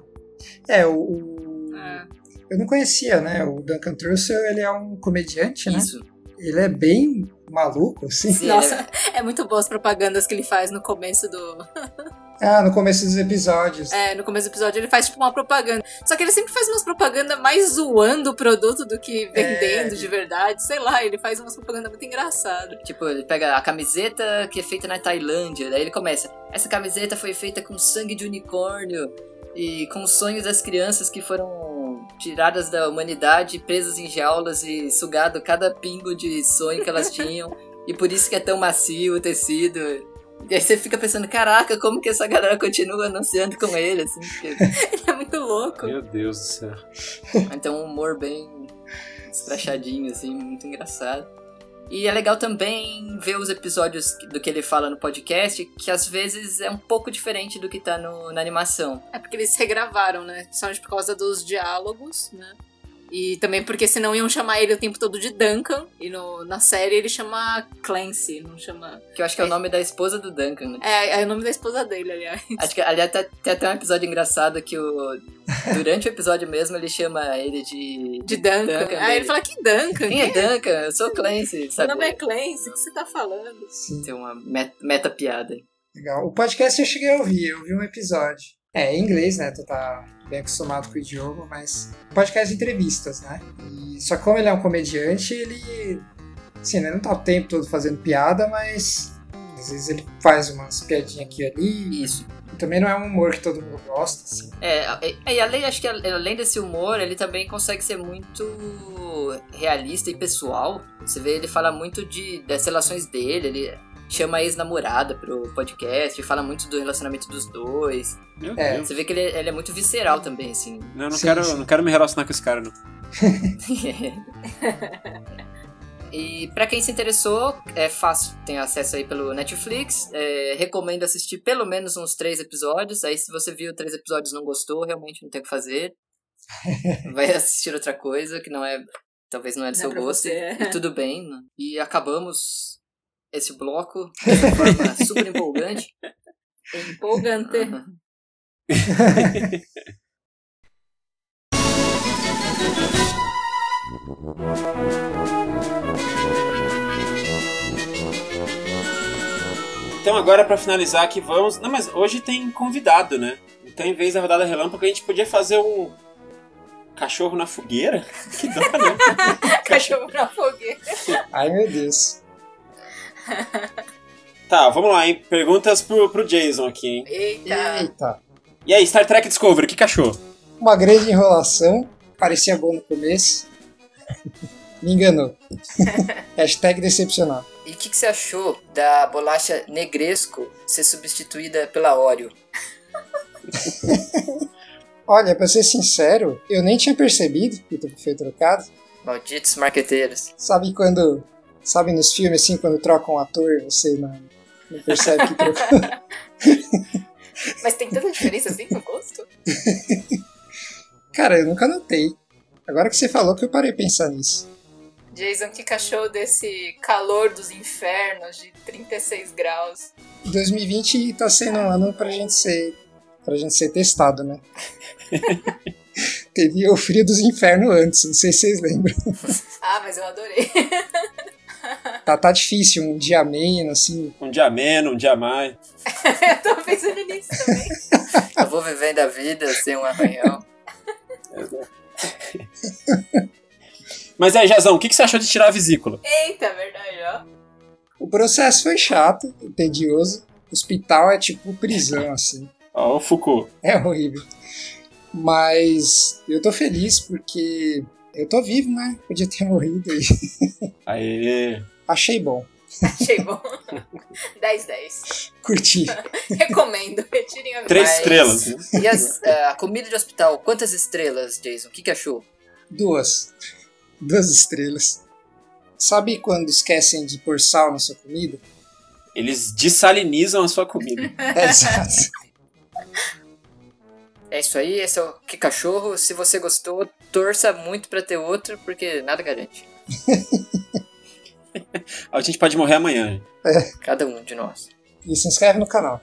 É, o. o... É. Eu não conhecia, né? O Duncan Trussell, ele é um comediante, né? Isso. Ele é bem maluco, assim. Sim, Nossa, é muito boas propagandas que ele faz no começo do. Ah, no começo dos episódios. É, no começo do episódio ele faz tipo uma propaganda. Só que ele sempre faz umas propagandas mais zoando o produto do que vendendo É. de verdade. Sei lá, ele faz umas propagandas muito engraçadas. Tipo, ele pega a camiseta que é feita na Tailândia, daí ele começa. Essa camiseta foi feita com sangue de unicórnio e com os sonhos das crianças que foram tiradas da humanidade, presas em jaulas e sugado cada pingo de sonho que elas tinham. e por isso que é tão macio o tecido. E aí você fica pensando, caraca, como que essa galera continua anunciando com ele, assim, porque Ele é muito louco. Meu Deus do céu. então um humor bem escrachadinho, assim, muito engraçado. E é legal também ver os episódios do que ele fala no podcast, que às vezes é um pouco diferente do que tá no, na animação. É porque eles regravaram, né? Principalmente por causa dos diálogos, né? E também porque senão iam chamar ele o tempo todo de Duncan. E no, na série ele chama Clancy, não chama. Que eu acho que é o nome da esposa do Duncan, né? É, é o nome da esposa dele, aliás. Acho que, aliás, tá- tem até um episódio engraçado que o. Durante o episódio mesmo ele chama ele de. De Duncan. Duncan Aí dele. ele fala que Duncan? Quem é Duncan? Eu sou Clancy, Meu sabe? nome é Clancy, o que você tá falando? Sim, Tem uma met- meta-piada. legal. O podcast eu cheguei a ouvir, eu vi um episódio. É, em inglês, né? Tu tá bem acostumado com o idioma, mas. Podcast de entrevistas, né? E, só que como ele é um comediante, ele. Assim, né, não tá o tempo todo fazendo piada, mas. Às vezes ele faz umas piadinhas aqui e ali. Isso. E também não é um humor que todo mundo gosta, assim. É, e- e além, acho que além desse humor, ele também consegue ser muito realista e pessoal. Você vê, ele fala muito de, das relações dele, ele chama a ex-namorada pro podcast, fala muito do relacionamento dos dois. Meu É. Deus. Você vê que ele, ele é muito visceral também, assim. Não, não, Sim, quero, sim. não quero me relacionar com esse cara, não. e pra quem se interessou, é fácil, tem acesso aí pelo Netflix. É, recomendo assistir pelo menos uns três episódios. Aí, se você viu três episódios e não gostou, realmente não tem o que fazer. Vai assistir outra coisa que não é. Talvez não é do Não é seu pra gosto. você. E, e tudo bem. né? E acabamos esse bloco de forma super empolgante. Empolgante. Então agora pra finalizar aqui vamos. Não, mas hoje tem convidado, né? Então em vez da rodada relâmpago a gente podia fazer um cachorro na fogueira. Que dó, né? Cachorro na fogueira. Ai, meu Deus. Tá, vamos lá, hein? Perguntas pro, pro Jason aqui, hein? Eita. Eita. E aí, Star Trek Discovery, que cachorro? Uma grande enrolação. Parecia bom no começo. Me enganou. Hashtag decepcionado. E o que, que você achou da bolacha Negresco ser substituída pela Oreo? Olha, pra ser sincero, eu nem tinha percebido que foi trocado. Malditos marqueteiros. Sabe quando. Sabe nos filmes assim, quando trocam um ator, você não, não percebe que trocou. Mas tem tanta diferença assim no gosto? Cara, eu nunca notei. Agora que você falou que eu parei a pensar nisso. Jason, que cachorro desse calor dos infernos de 36 graus? 2020 tá sendo um ano pra gente ser. pra gente ser testado, né? Teve o frio dos infernos antes, não sei se vocês lembram. Ah, mas eu adorei. Tá, tá difícil, um dia menos, assim. Um dia menos, um dia mais. eu tô pensando nisso também. Eu vou vivendo a vida sem um arranhão. Mas aí, Jazão, o que, que você achou de tirar a vesícula? Eita, verdade, ó. O processo foi chato, tedioso. Hospital é tipo prisão, assim. Ó, o Foucault. É horrível. Mas eu tô feliz porque eu tô vivo, né? Podia ter morrido aí. Aê. Achei bom. Achei bom. 10, 10. Curti. Recomendo. Retirem a Três estrelas. E as- é, a comida de hospital, quantas estrelas, Jason? O que, que achou? Duas. Duas estrelas. Sabe quando esquecem de pôr sal na sua comida? Eles dessalinizam a sua comida. É exato. É isso aí, esse é o Que Cachorro. Se você gostou, torça muito pra ter outro, porque nada garante. A gente pode morrer amanhã. Cada um de nós. E se inscreve no canal.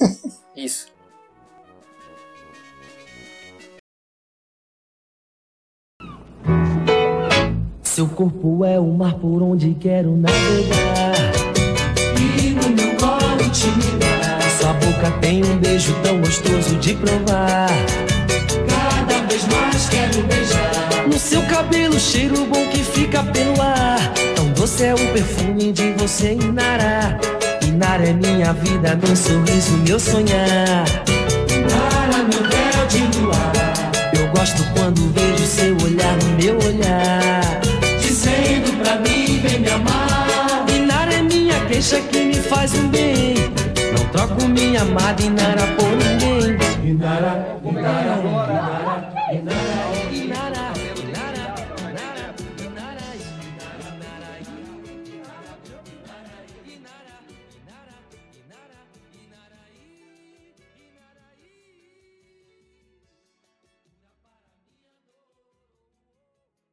Isso. Seu corpo é o mar por onde quero navegar. E no meu colo te mirar. Sua boca tem um beijo tão gostoso de provar. Cada vez mais quero beijar. No seu cabelo, cheiro bom que fica pelo ar. Doce é o perfume de você, Inara. Inara é minha vida, meu sorriso, meu sonhar. Inara, meu véu de luar. Eu gosto quando vejo seu olhar no meu olhar. Dizendo pra mim, vem me amar. Inara é minha queixa que me faz um bem. Não troco minha amada Inara por ninguém. Inara, Inara,